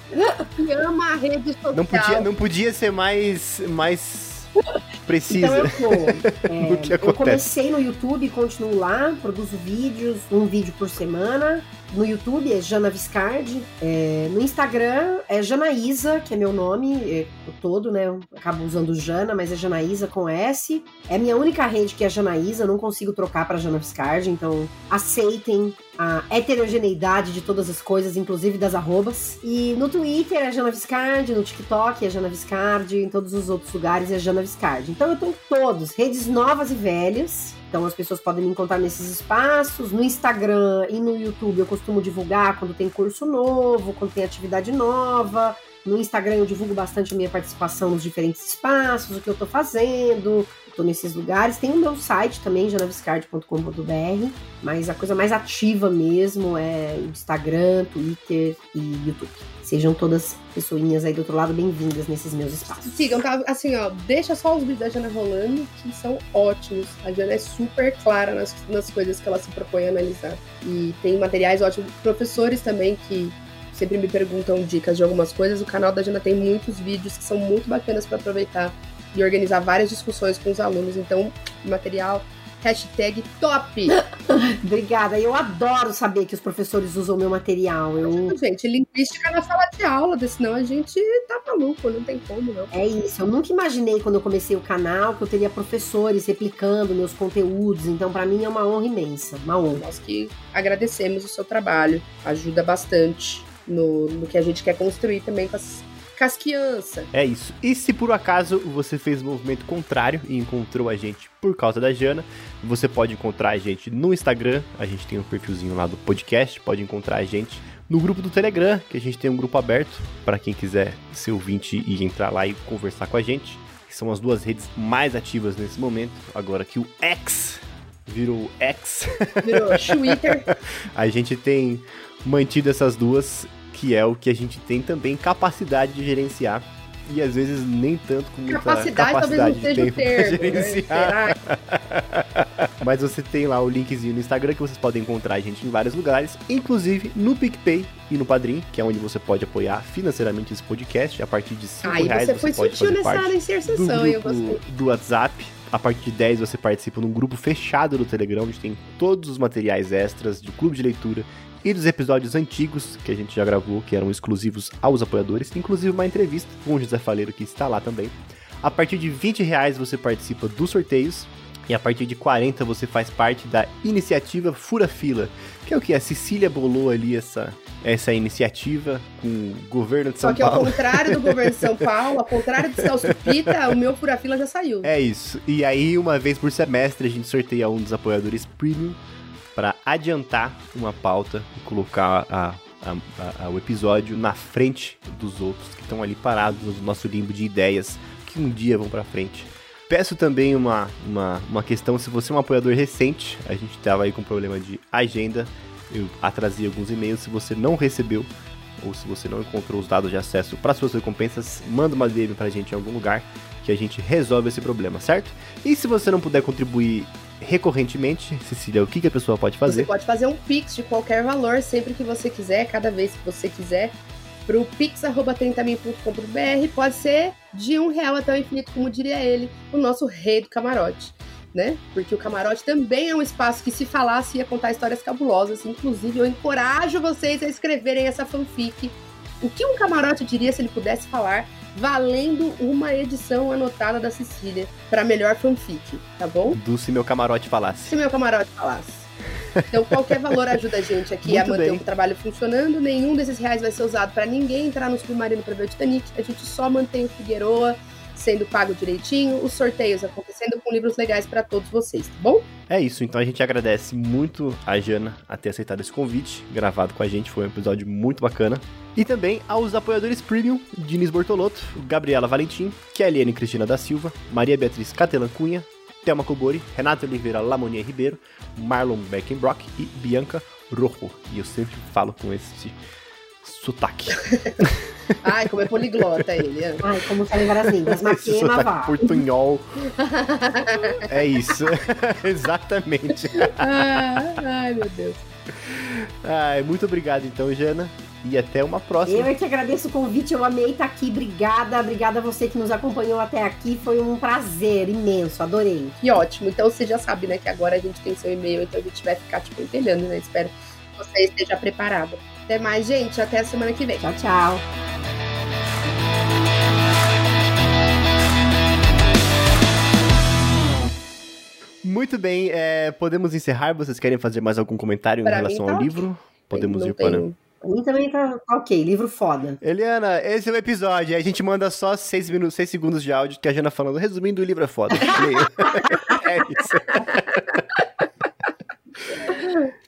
Que ama a rede social. Não podia, não podia ser mais, mais precisa. Então eu. É, eu comecei no YouTube, continuo lá, produzo vídeos, um vídeo por semana. No YouTube é Jana Viscardi. É, no Instagram é Janaísa, que é meu nome é, todo, né? Eu acabo usando Jana, mas é Janaísa com S. É a minha única rede que é Janaísa, não consigo trocar para Jana Viscardi, então aceitem a heterogeneidade de todas as coisas, inclusive das arrobas. E no Twitter é Jana Viscardi, no TikTok é Jana Viscardi, em todos os outros lugares é Jana Viscardi. Então eu tô em todos, redes novas e velhas. Então as pessoas podem me encontrar nesses espaços. No Instagram e no YouTube eu costumo divulgar quando tem curso novo, quando tem atividade nova. No Instagram eu divulgo bastante a minha participação nos diferentes espaços, o que eu tô fazendo, tô nesses lugares. Tem o meu site também, janaviscard.com.br, mas a coisa mais ativa mesmo é Instagram, Twitter e YouTube. Sejam todas pessoinhas aí do outro lado bem-vindas nesses meus espaços. Sigam, tá? Assim, ó, deixa só os vídeos da Jana rolando, que são ótimos. A Jana é super clara nas, nas coisas que ela se propõe a analisar. E tem materiais ótimos. Professores também que sempre me perguntam dicas de algumas coisas. O canal da Jana tem muitos vídeos que são muito bacanas para aproveitar e organizar várias discussões com os alunos. Então, material Hashtag top! Obrigada. Eu adoro saber que os professores usam meu material. Eu... Gente, linguística na sala de aula, senão a gente tá maluco, não tem como, não. É isso. Eu nunca imaginei quando eu comecei o canal que eu teria professores replicando meus conteúdos. Então, para mim é uma honra imensa. Uma honra. Nós que agradecemos o seu trabalho. Ajuda bastante no, no que a gente quer construir também com as casquiança. É isso. E se por acaso você fez o movimento contrário e encontrou a gente por causa da Jana, você pode encontrar a gente no Instagram, a gente tem um perfilzinho lá do podcast, pode encontrar a gente no grupo do Telegram, que a gente tem um grupo aberto para quem quiser ser ouvinte e entrar lá e conversar com a gente, que são as duas redes mais ativas nesse momento, agora que o X virou X. Virou Twitter. a gente tem mantido essas duas que é o que a gente tem também capacidade de gerenciar e às vezes nem tanto com muita Capacidade, capacidade talvez não seja de tempo termo. né? gerenciar. Será? Mas você tem lá o linkzinho no Instagram que vocês podem encontrar a gente em vários lugares, inclusive no PicPay e no Padrim, que é onde você pode apoiar financeiramente esse podcast. A partir de 5 Aí reais você você, foi pode sutil nessa do inserção? Eu grupo gostei. do WhatsApp. A partir de 10 você participa num grupo fechado do Telegram, onde tem todos os materiais extras de clube de leitura e dos episódios antigos que a gente já gravou, que eram exclusivos aos apoiadores, inclusive uma entrevista com o José Faleiro, que está lá também. A partir de 20 reais você participa dos sorteios. E a partir de 40 você faz parte da iniciativa Fura Fila. Que é o que? A Cecília bolou ali essa, essa iniciativa com o governo de São Só que ao Paulo. contrário do governo de São Paulo, ao contrário do Celso Pita, o meu fura-fila já saiu. É isso. E aí, uma vez por semestre, a gente sorteia um dos apoiadores premium para adiantar uma pauta e colocar a- a- a- a- o episódio na frente dos outros que estão ali parados no nosso limbo de ideias que um dia vão para frente. Peço também uma, uma, uma questão, se você é um apoiador recente, a gente estava aí com problema de agenda, eu atrasei alguns e-mails, se você não recebeu ou se você não encontrou os dados de acesso para suas recompensas, manda uma DM pra gente em algum lugar que a gente resolve esse problema, certo? E se você não puder contribuir recorrentemente, Cecília, o que, que a pessoa pode Você fazer? pode fazer um Pix de qualquer valor, sempre que você quiser, cada vez que você quiser, pro pix.30min.com.br. Pode ser de um real até o infinito, como diria ele, o nosso rei do camarote. Né? Porque o camarote também é um espaço que, se falasse, ia contar histórias cabulosas. Inclusive, eu encorajo vocês a escreverem essa fanfic. O que um camarote diria se ele pudesse falar, valendo uma edição anotada da Cecília para melhor fanfic, tá bom? Do se meu camarote falasse. se meu camarote falasse. Então, qualquer valor ajuda a gente aqui a Muito manter bem. o trabalho funcionando. Nenhum desses reais vai ser usado para ninguém entrar no submarino para ver o Titanic. A gente só mantém o Figueroa sendo pago direitinho, os sorteios acontecendo com livros legais para todos vocês, tá bom? É isso, então a gente agradece muito a Jana a ter aceitado esse convite, gravado com a gente, foi um episódio muito bacana. E também aos apoiadores premium, Diniz Bortolotto, Gabriela Valentim, Kelliane Cristina da Silva, Maria Beatriz Catelan Cunha, Thelma Cobori, Renato Oliveira Lamonier Ribeiro, Marlon Beckenbrock e Bianca Rojo. E eu sempre falo com esse sotaque. Ai, como é poliglota ele. é. Ai, como sabe várias línguas. Maquena, sotaque vá. portunhol. É isso, exatamente. Ah, ai, meu Deus. Ai, muito obrigado então, Jana. E até uma próxima. Eu é que agradeço o convite, eu amei estar aqui. Obrigada, obrigada a você que nos acompanhou até aqui. Foi um prazer imenso, adorei. Que ótimo. Então você já sabe, né, que agora a gente tem seu e-mail, então a gente vai ficar te pentelhando, né? Espero que você esteja preparado. Até mais, gente. Até a semana que vem. Tchau, tchau. Muito bem, é, podemos encerrar. Vocês querem fazer mais algum comentário Pra em relação tá ao livro? Podemos Não ir para. Pra mim também tá, ok, livro foda. Eliana, esse é o episódio. A gente manda só 6 minutos, seis segundos de áudio que a Jana falando, resumindo, o livro é foda. É isso.